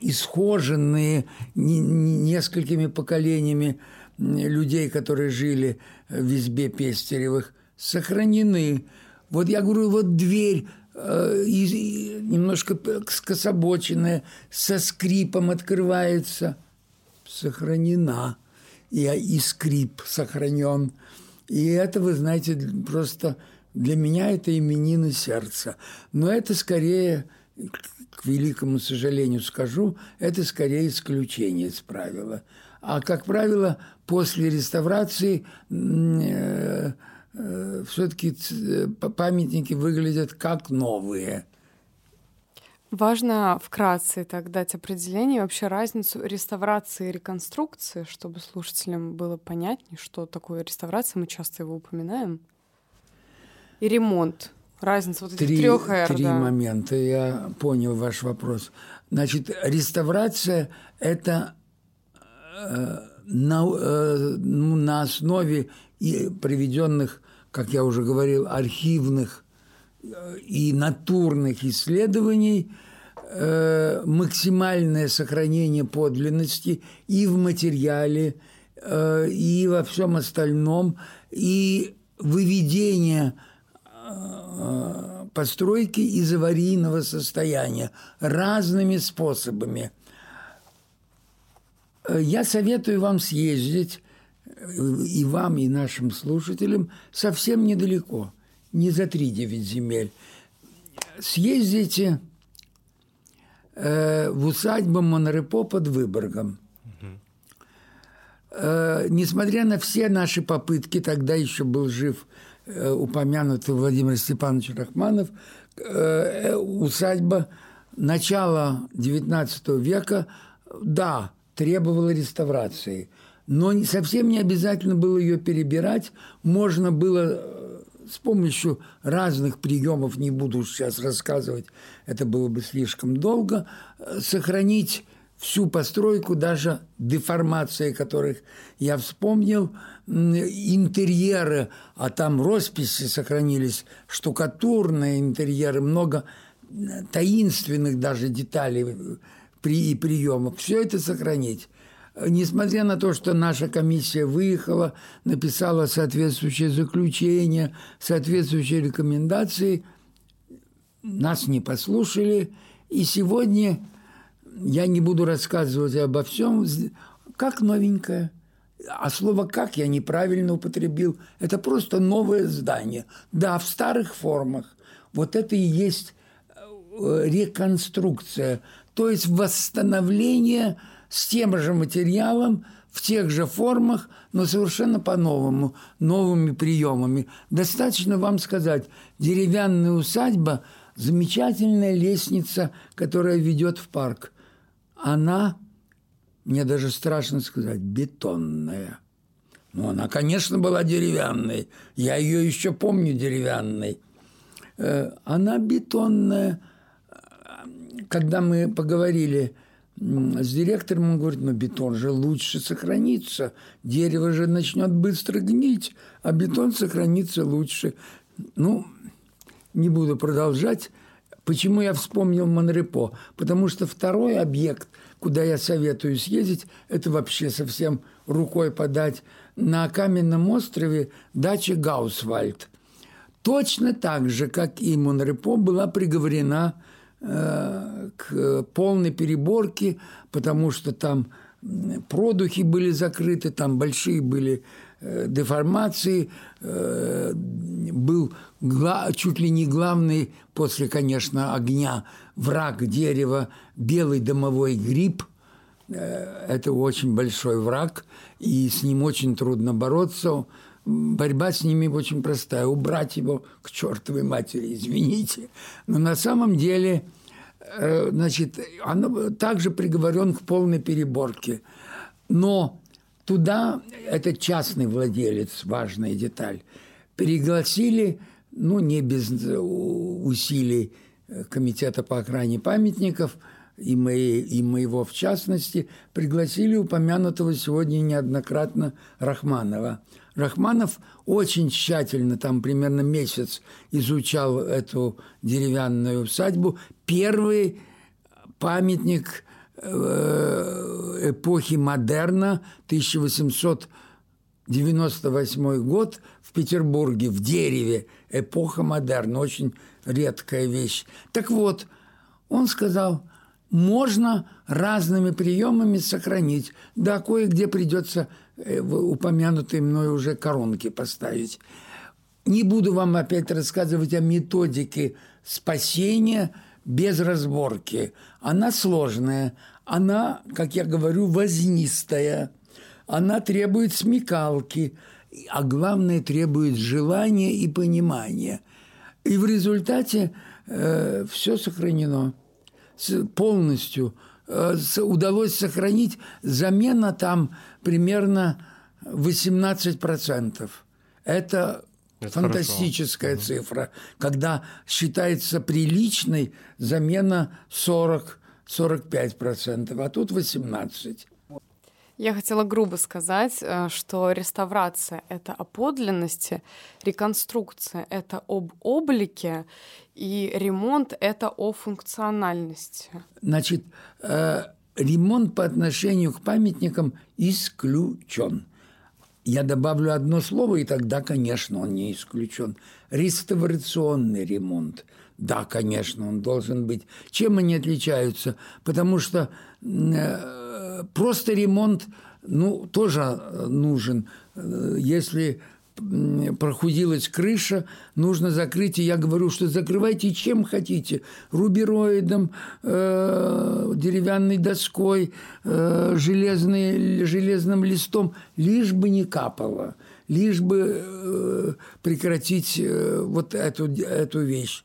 исхоженные несколькими поколениями людей, которые жили в избе Пестеревых, сохранены. Вот я говорю, вот дверь Э, немножко скособоченная, со скрипом открывается, сохранена. И, и скрип сохранен. И это, вы знаете, просто для меня это именины сердца. Но это скорее, к великому сожалению скажу, это скорее исключение из правила. А, как правило, после реставрации э, Э, все-таки э, памятники выглядят как новые. Важно вкратце так дать определение, вообще разницу реставрации и реконструкции, чтобы слушателям было понятнее, что такое реставрация, мы часто его упоминаем, и ремонт. Разница вот этих три, трех эр. Три да. момента, я понял ваш вопрос. Значит, реставрация – это э, на, э, ну, на основе и приведенных, как я уже говорил, архивных э, и натурных исследований э, максимальное сохранение подлинности и в материале, э, и во всем остальном, и выведение постройки из аварийного состояния разными способами. Я советую вам съездить и вам, и нашим слушателям совсем недалеко, не за три девять земель. Съездите э, в усадьбу Монрепо под Выборгом. Э, несмотря на все наши попытки, тогда еще был жив э, упомянутый Владимир Степанович Рахманов, э, усадьба начала XIX века, да, требовала реставрации – но совсем не обязательно было ее перебирать. Можно было э, с помощью разных приемов, не буду сейчас рассказывать, это было бы слишком долго, э, сохранить всю постройку, даже деформации которых я вспомнил, интерьеры, а там росписи сохранились, штукатурные интерьеры, много э, таинственных даже деталей при, и приемов. Все это сохранить несмотря на то, что наша комиссия выехала, написала соответствующее заключение, соответствующие рекомендации, нас не послушали. И сегодня я не буду рассказывать обо всем, как новенькое. А слово «как» я неправильно употребил. Это просто новое здание. Да, в старых формах. Вот это и есть э, реконструкция, то есть восстановление с тем же материалом, в тех же формах, но совершенно по-новому, новыми приемами. Достаточно вам сказать, деревянная усадьба – замечательная лестница, которая ведет в парк. Она мне даже страшно сказать, бетонная. Ну, она, конечно, была деревянной. Я ее еще помню деревянной. Э, она бетонная. Когда мы поговорили с директором, он говорит, ну, бетон же лучше сохранится. Дерево же начнет быстро гнить, а бетон сохранится лучше. Ну, не буду продолжать. Почему я вспомнил Монрепо? Потому что второй объект – куда я советую съездить, это вообще совсем рукой подать, на каменном острове дача Гаусвальд. Точно так же, как и Монрепо, была приговорена к полной переборке, потому что там продухи были закрыты, там большие были э, деформации, э, был чуть ли не главный после, конечно, огня враг дерева – белый домовой гриб. Э, это очень большой враг, и с ним очень трудно бороться. Борьба с ними очень простая. Убрать его к чертовой матери, извините. Но на самом деле, э, значит, он также приговорен к полной переборке. Но туда, это частный владелец, важная деталь, пригласили ну, не без усилий э, Комитета по охране памятников, и, мои, и моего в частности, пригласили упомянутого сегодня неоднократно Рахманова. Рахманов очень тщательно, там примерно месяц, изучал эту деревянную усадьбу. Первый памятник э, эпохи модерна, 1898 год, в Петербурге, в дереве, эпоха модерна, очень редкая вещь. Так вот, он сказал, можно разными приемами сохранить. Да, кое-где придется упомянутые мной уже коронки поставить. Не буду вам опять рассказывать о методике спасения без разборки. Она сложная, она, как я говорю, вознистая, она требует смекалки – а главное требует желания и понимания. И в результате э, все сохранено полностью. Удалось сохранить замена там примерно 18%. Это это фантастическая хорошо. цифра, когда считается приличной замена 40-45%, а тут 18%. Я хотела грубо сказать, э, что реставрация — это о подлинности, реконструкция — это об облике, и ремонт — это о функциональности. Значит, э, ремонт по отношению к памятникам исключен. Я добавлю одно слово, и тогда, конечно, он не исключен. Реставрационный ремонт. Да, конечно, он должен быть. Чем они отличаются? Потому что э, просто ремонт, ну, тоже э, нужен. Э, если прохудилась крыша, нужно закрыть. И я говорю, что закрывайте чем хотите. Рубероидом, э, деревянной доской, э, железной, железным листом, лишь бы не капало, лишь бы э, прекратить э, вот эту, эту вещь,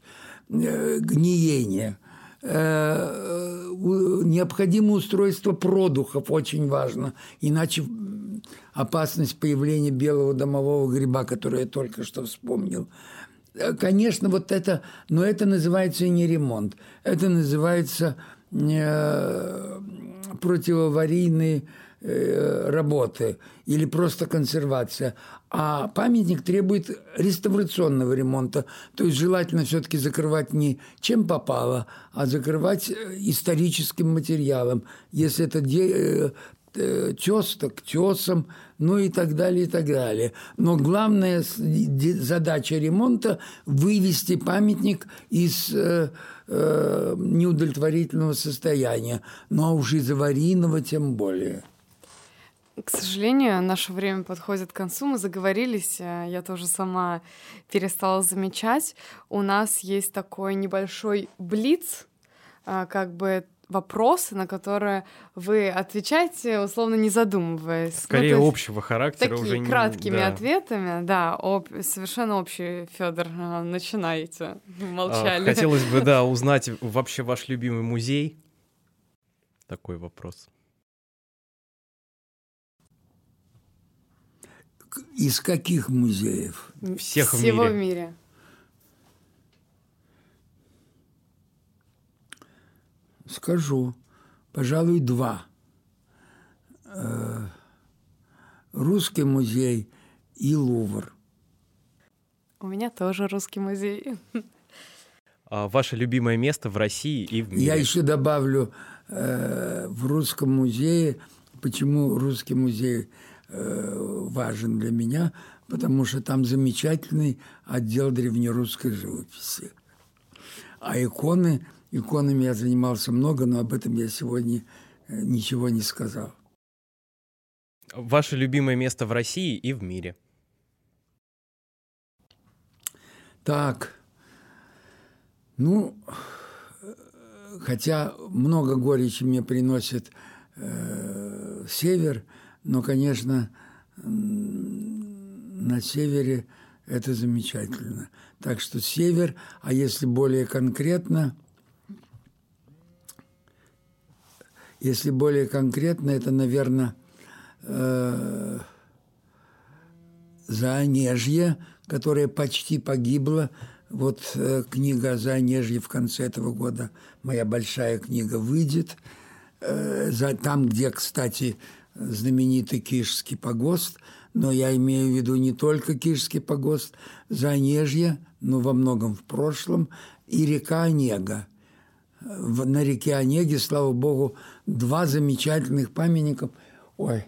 гниение. Э, необходимо устройство продухов, очень важно, иначе опасность появления белого домового гриба, который я только что вспомнил. Э, конечно, вот это, но это называется не ремонт, это называется э, противоаварийные Э, работы или просто консервация. А памятник требует реставрационного ремонта. То есть желательно все-таки закрывать не чем попало, а закрывать э, историческим материалом. Если это де... Э, тес, так тесом, ну и так далее, и так далее. Но главная задача ремонта – вывести памятник из э, э, неудовлетворительного состояния, ну а уж из аварийного тем более. К сожалению, наше время подходит к концу. Мы заговорились, э, я тоже сама перестала замечать. У нас есть такой небольшой блиц, э, как бы вопросы, на которые вы отвечаете, условно не задумываясь. Ну, Скорее ну, общего характера такие уже краткими да. ответами, да, об, совершенно общий. Федор, начинаете. Молчали. А, хотелось бы, да, узнать вообще ваш любимый музей. Такой вопрос. Из каких музеев? Всех Всего в мире. в мире. Скажу, пожалуй, два. Э, русский музей и Лувр. У меня тоже русский музей. А ваше любимое место в России и в мире? Я еще добавлю э, в русском музее, почему русский музей важен для меня, потому что там замечательный отдел древнерусской живописи. А иконы, иконами я занимался много, но об этом я сегодня э, ничего не сказал. Ваше любимое место в России и в мире? Так, ну, хотя много горечи мне приносит э, север – но, конечно, на севере это замечательно. Так что север, а если более конкретно, если более конкретно, это, наверное, э, Заонежье, которое почти погибло. Вот э, книга Заонежье в конце этого года, моя большая книга, выйдет. Э, за, там, где, кстати, знаменитый Кишский погост, но я имею в виду не только Кишский погост, Занежье, но во многом в прошлом, и река Онега. На реке Онеге, слава богу, два замечательных памятника. Ой,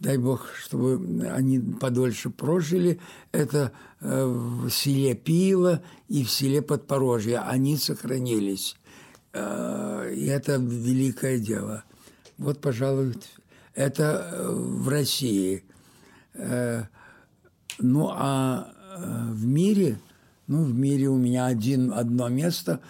дай бог, чтобы они подольше прожили. Это э, в селе Пиво и в селе Подпорожье. Они сохранились. Э, и это великое дело. Вот, пожалуй, это э, в России. Э, ну, а э, в мире, ну, в мире у меня один, одно место,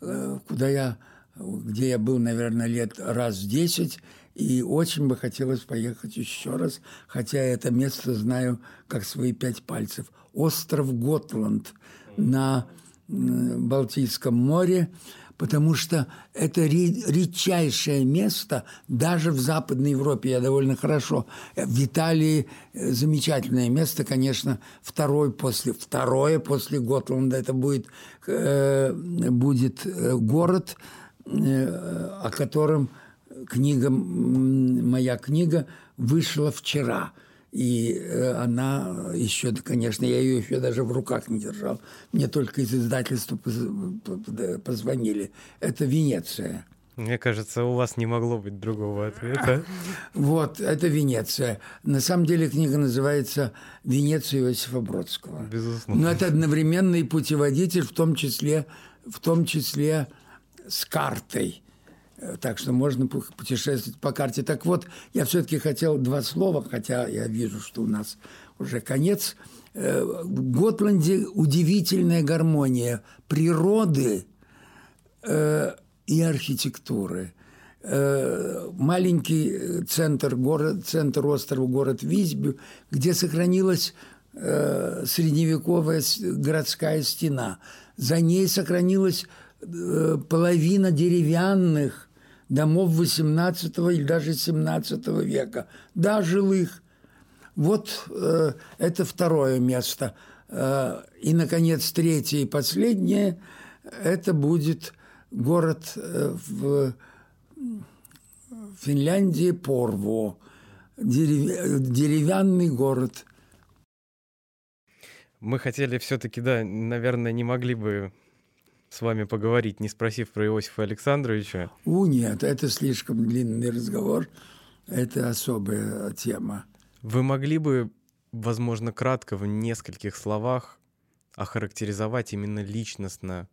куда я, где я был, наверное, лет раз десять, и очень бы хотелось поехать еще раз, хотя это место знаю как свои пять пальцев. Остров Готланд на Балтийском море потому что это редчайшее место даже в Западной Европе. Я довольно хорошо. В Италии э, замечательное место, конечно, второй после, второе после Готланда. Это будет, э, будет э, город, о котором книга, моя книга вышла вчера – и э, она еще, конечно, я ее еще даже в руках не держал. Мне только из издательства позвонили. Это Венеция. Мне кажется, у вас не могло быть другого ответа. Вот, это Венеция. На самом деле книга называется «Венеция Иосифа Бродского». Безусловно. Но это одновременный путеводитель, в том числе, в том числе с картой. Э, так что можно путешествовать по карте. Так вот, я все-таки хотел два слова, хотя я вижу, что у нас уже конец. Э, в Готланде удивительная гармония природы э, и архитектуры. Маленький центр, город, центр острова, город Визбю, где сохранилась средневековая городская стена. За ней сохранилась половина деревянных домов XVIII или даже XVII века, да, жилых. Вот э, это второе место. Э, и, наконец, третье и последнее – это будет город э, в Финляндии Порво, дерев... деревянный город. Мы хотели все-таки, да, наверное, не могли бы с вами поговорить, не спросив про Иосифа Александровича? У, нет, это слишком длинный разговор. Это особая тема. Вы могли бы, возможно, кратко в нескольких словах охарактеризовать именно личностно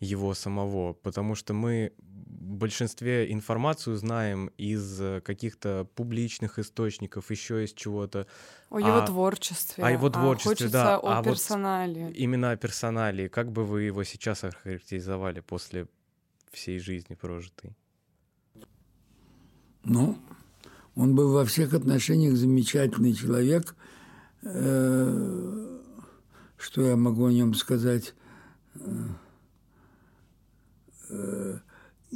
его самого, потому что мы большинстве информацию знаем из э, каких-то публичных источников, еще из чего-то. О его а, творчестве. О его творчестве, а да. О а персонале. Вот именно о персонале. Как бы вы его сейчас охарактеризовали после всей жизни прожитой? Ну, он был во всех отношениях замечательный человек. Э, что я могу о нем сказать?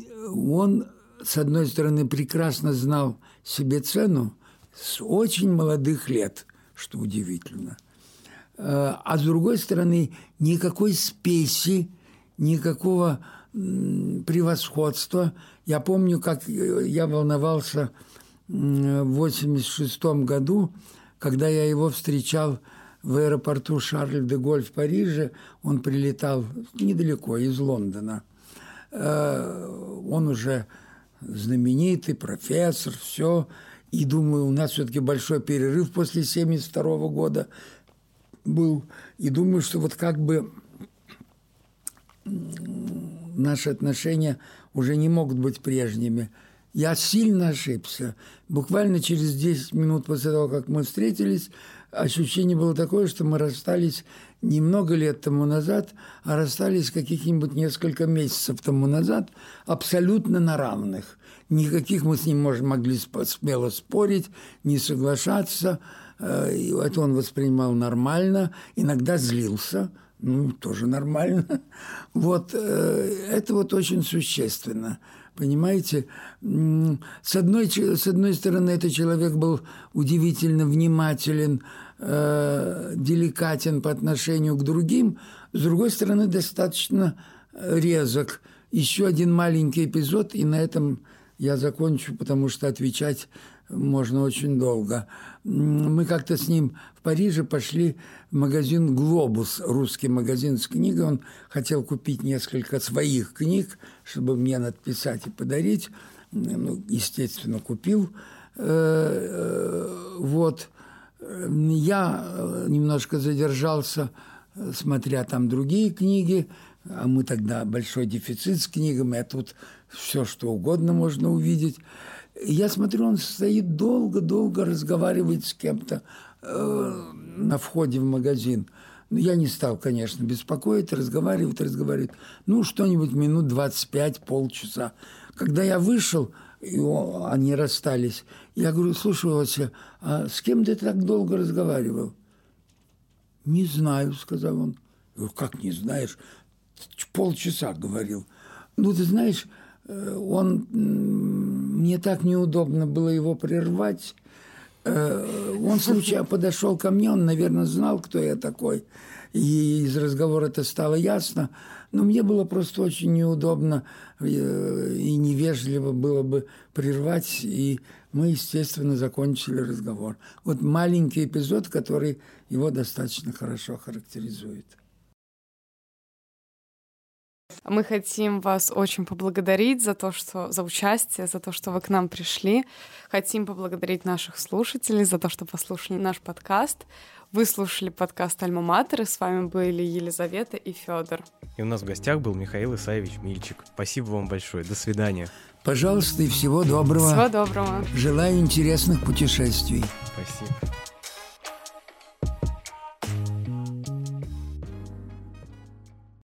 Э, он, с одной стороны, прекрасно знал себе цену с очень молодых лет, что удивительно. Э, а с другой стороны, никакой спеси, никакого превосходства. Я помню, как я волновался в 1986 году, когда я его встречал в аэропорту Шарль де Голь в Париже. Он прилетал недалеко, из Лондона. Э, он уже знаменитый профессор, все. И думаю, у нас все-таки большой перерыв после 1972 года был. И думаю, что вот как бы наши отношения уже не могут быть прежними. Я сильно ошибся. Буквально через 10 минут после того, как мы встретились, ощущение было такое, что мы расстались немного лет тому назад, а расстались каких-нибудь несколько месяцев тому назад, абсолютно на равных. Никаких мы с ним может, могли смело спорить, не соглашаться. Э, это он воспринимал нормально, иногда злился, ну, тоже нормально. Вот э, это вот очень существенно. Понимаете, с одной, с одной стороны, этот человек был удивительно внимателен, э, деликатен по отношению к другим, с другой стороны, достаточно резок. Еще один маленький эпизод, и на этом я закончу, потому что отвечать можно очень долго. Мы как-то с ним в Париже пошли в магазин «Глобус», русский магазин с книгой. Он хотел купить несколько своих книг, чтобы мне надписать и подарить. Ну, естественно, купил. Э, э, вот. Я немножко задержался, смотря там другие книги, а мы тогда большой дефицит с книгами, а тут все, что угодно можно увидеть. Я смотрю, он стоит долго-долго, разговаривает с кем-то э, на входе в магазин. Ну, я не стал, конечно, беспокоить, разговаривать, разговаривать. Ну, что-нибудь минут 25, полчаса. Когда я вышел, и они расстались, я говорю, слушай, Вася, а с кем ты так долго разговаривал? Не знаю, сказал он. Как не знаешь? Полчаса говорил. Ну, ты знаешь, он, мне так неудобно было его прервать. Э, он случайно подошел ко мне, он, наверное, знал, кто я такой. И из разговора это стало ясно. Но мне было просто очень неудобно э, и невежливо было бы прервать. И мы, естественно, закончили разговор. Вот маленький эпизод, который его достаточно хорошо характеризует. Мы хотим вас очень поблагодарить за то, что за участие, за то, что вы к нам пришли. Хотим поблагодарить наших слушателей за то, что послушали наш подкаст. Вы слушали подкаст Альма Матер, и с вами были Елизавета и Федор. И у нас в гостях был Михаил Исаевич Мильчик. Спасибо вам большое. До свидания. Пожалуйста, и всего доброго. Всего доброго. Желаю интересных путешествий. Спасибо.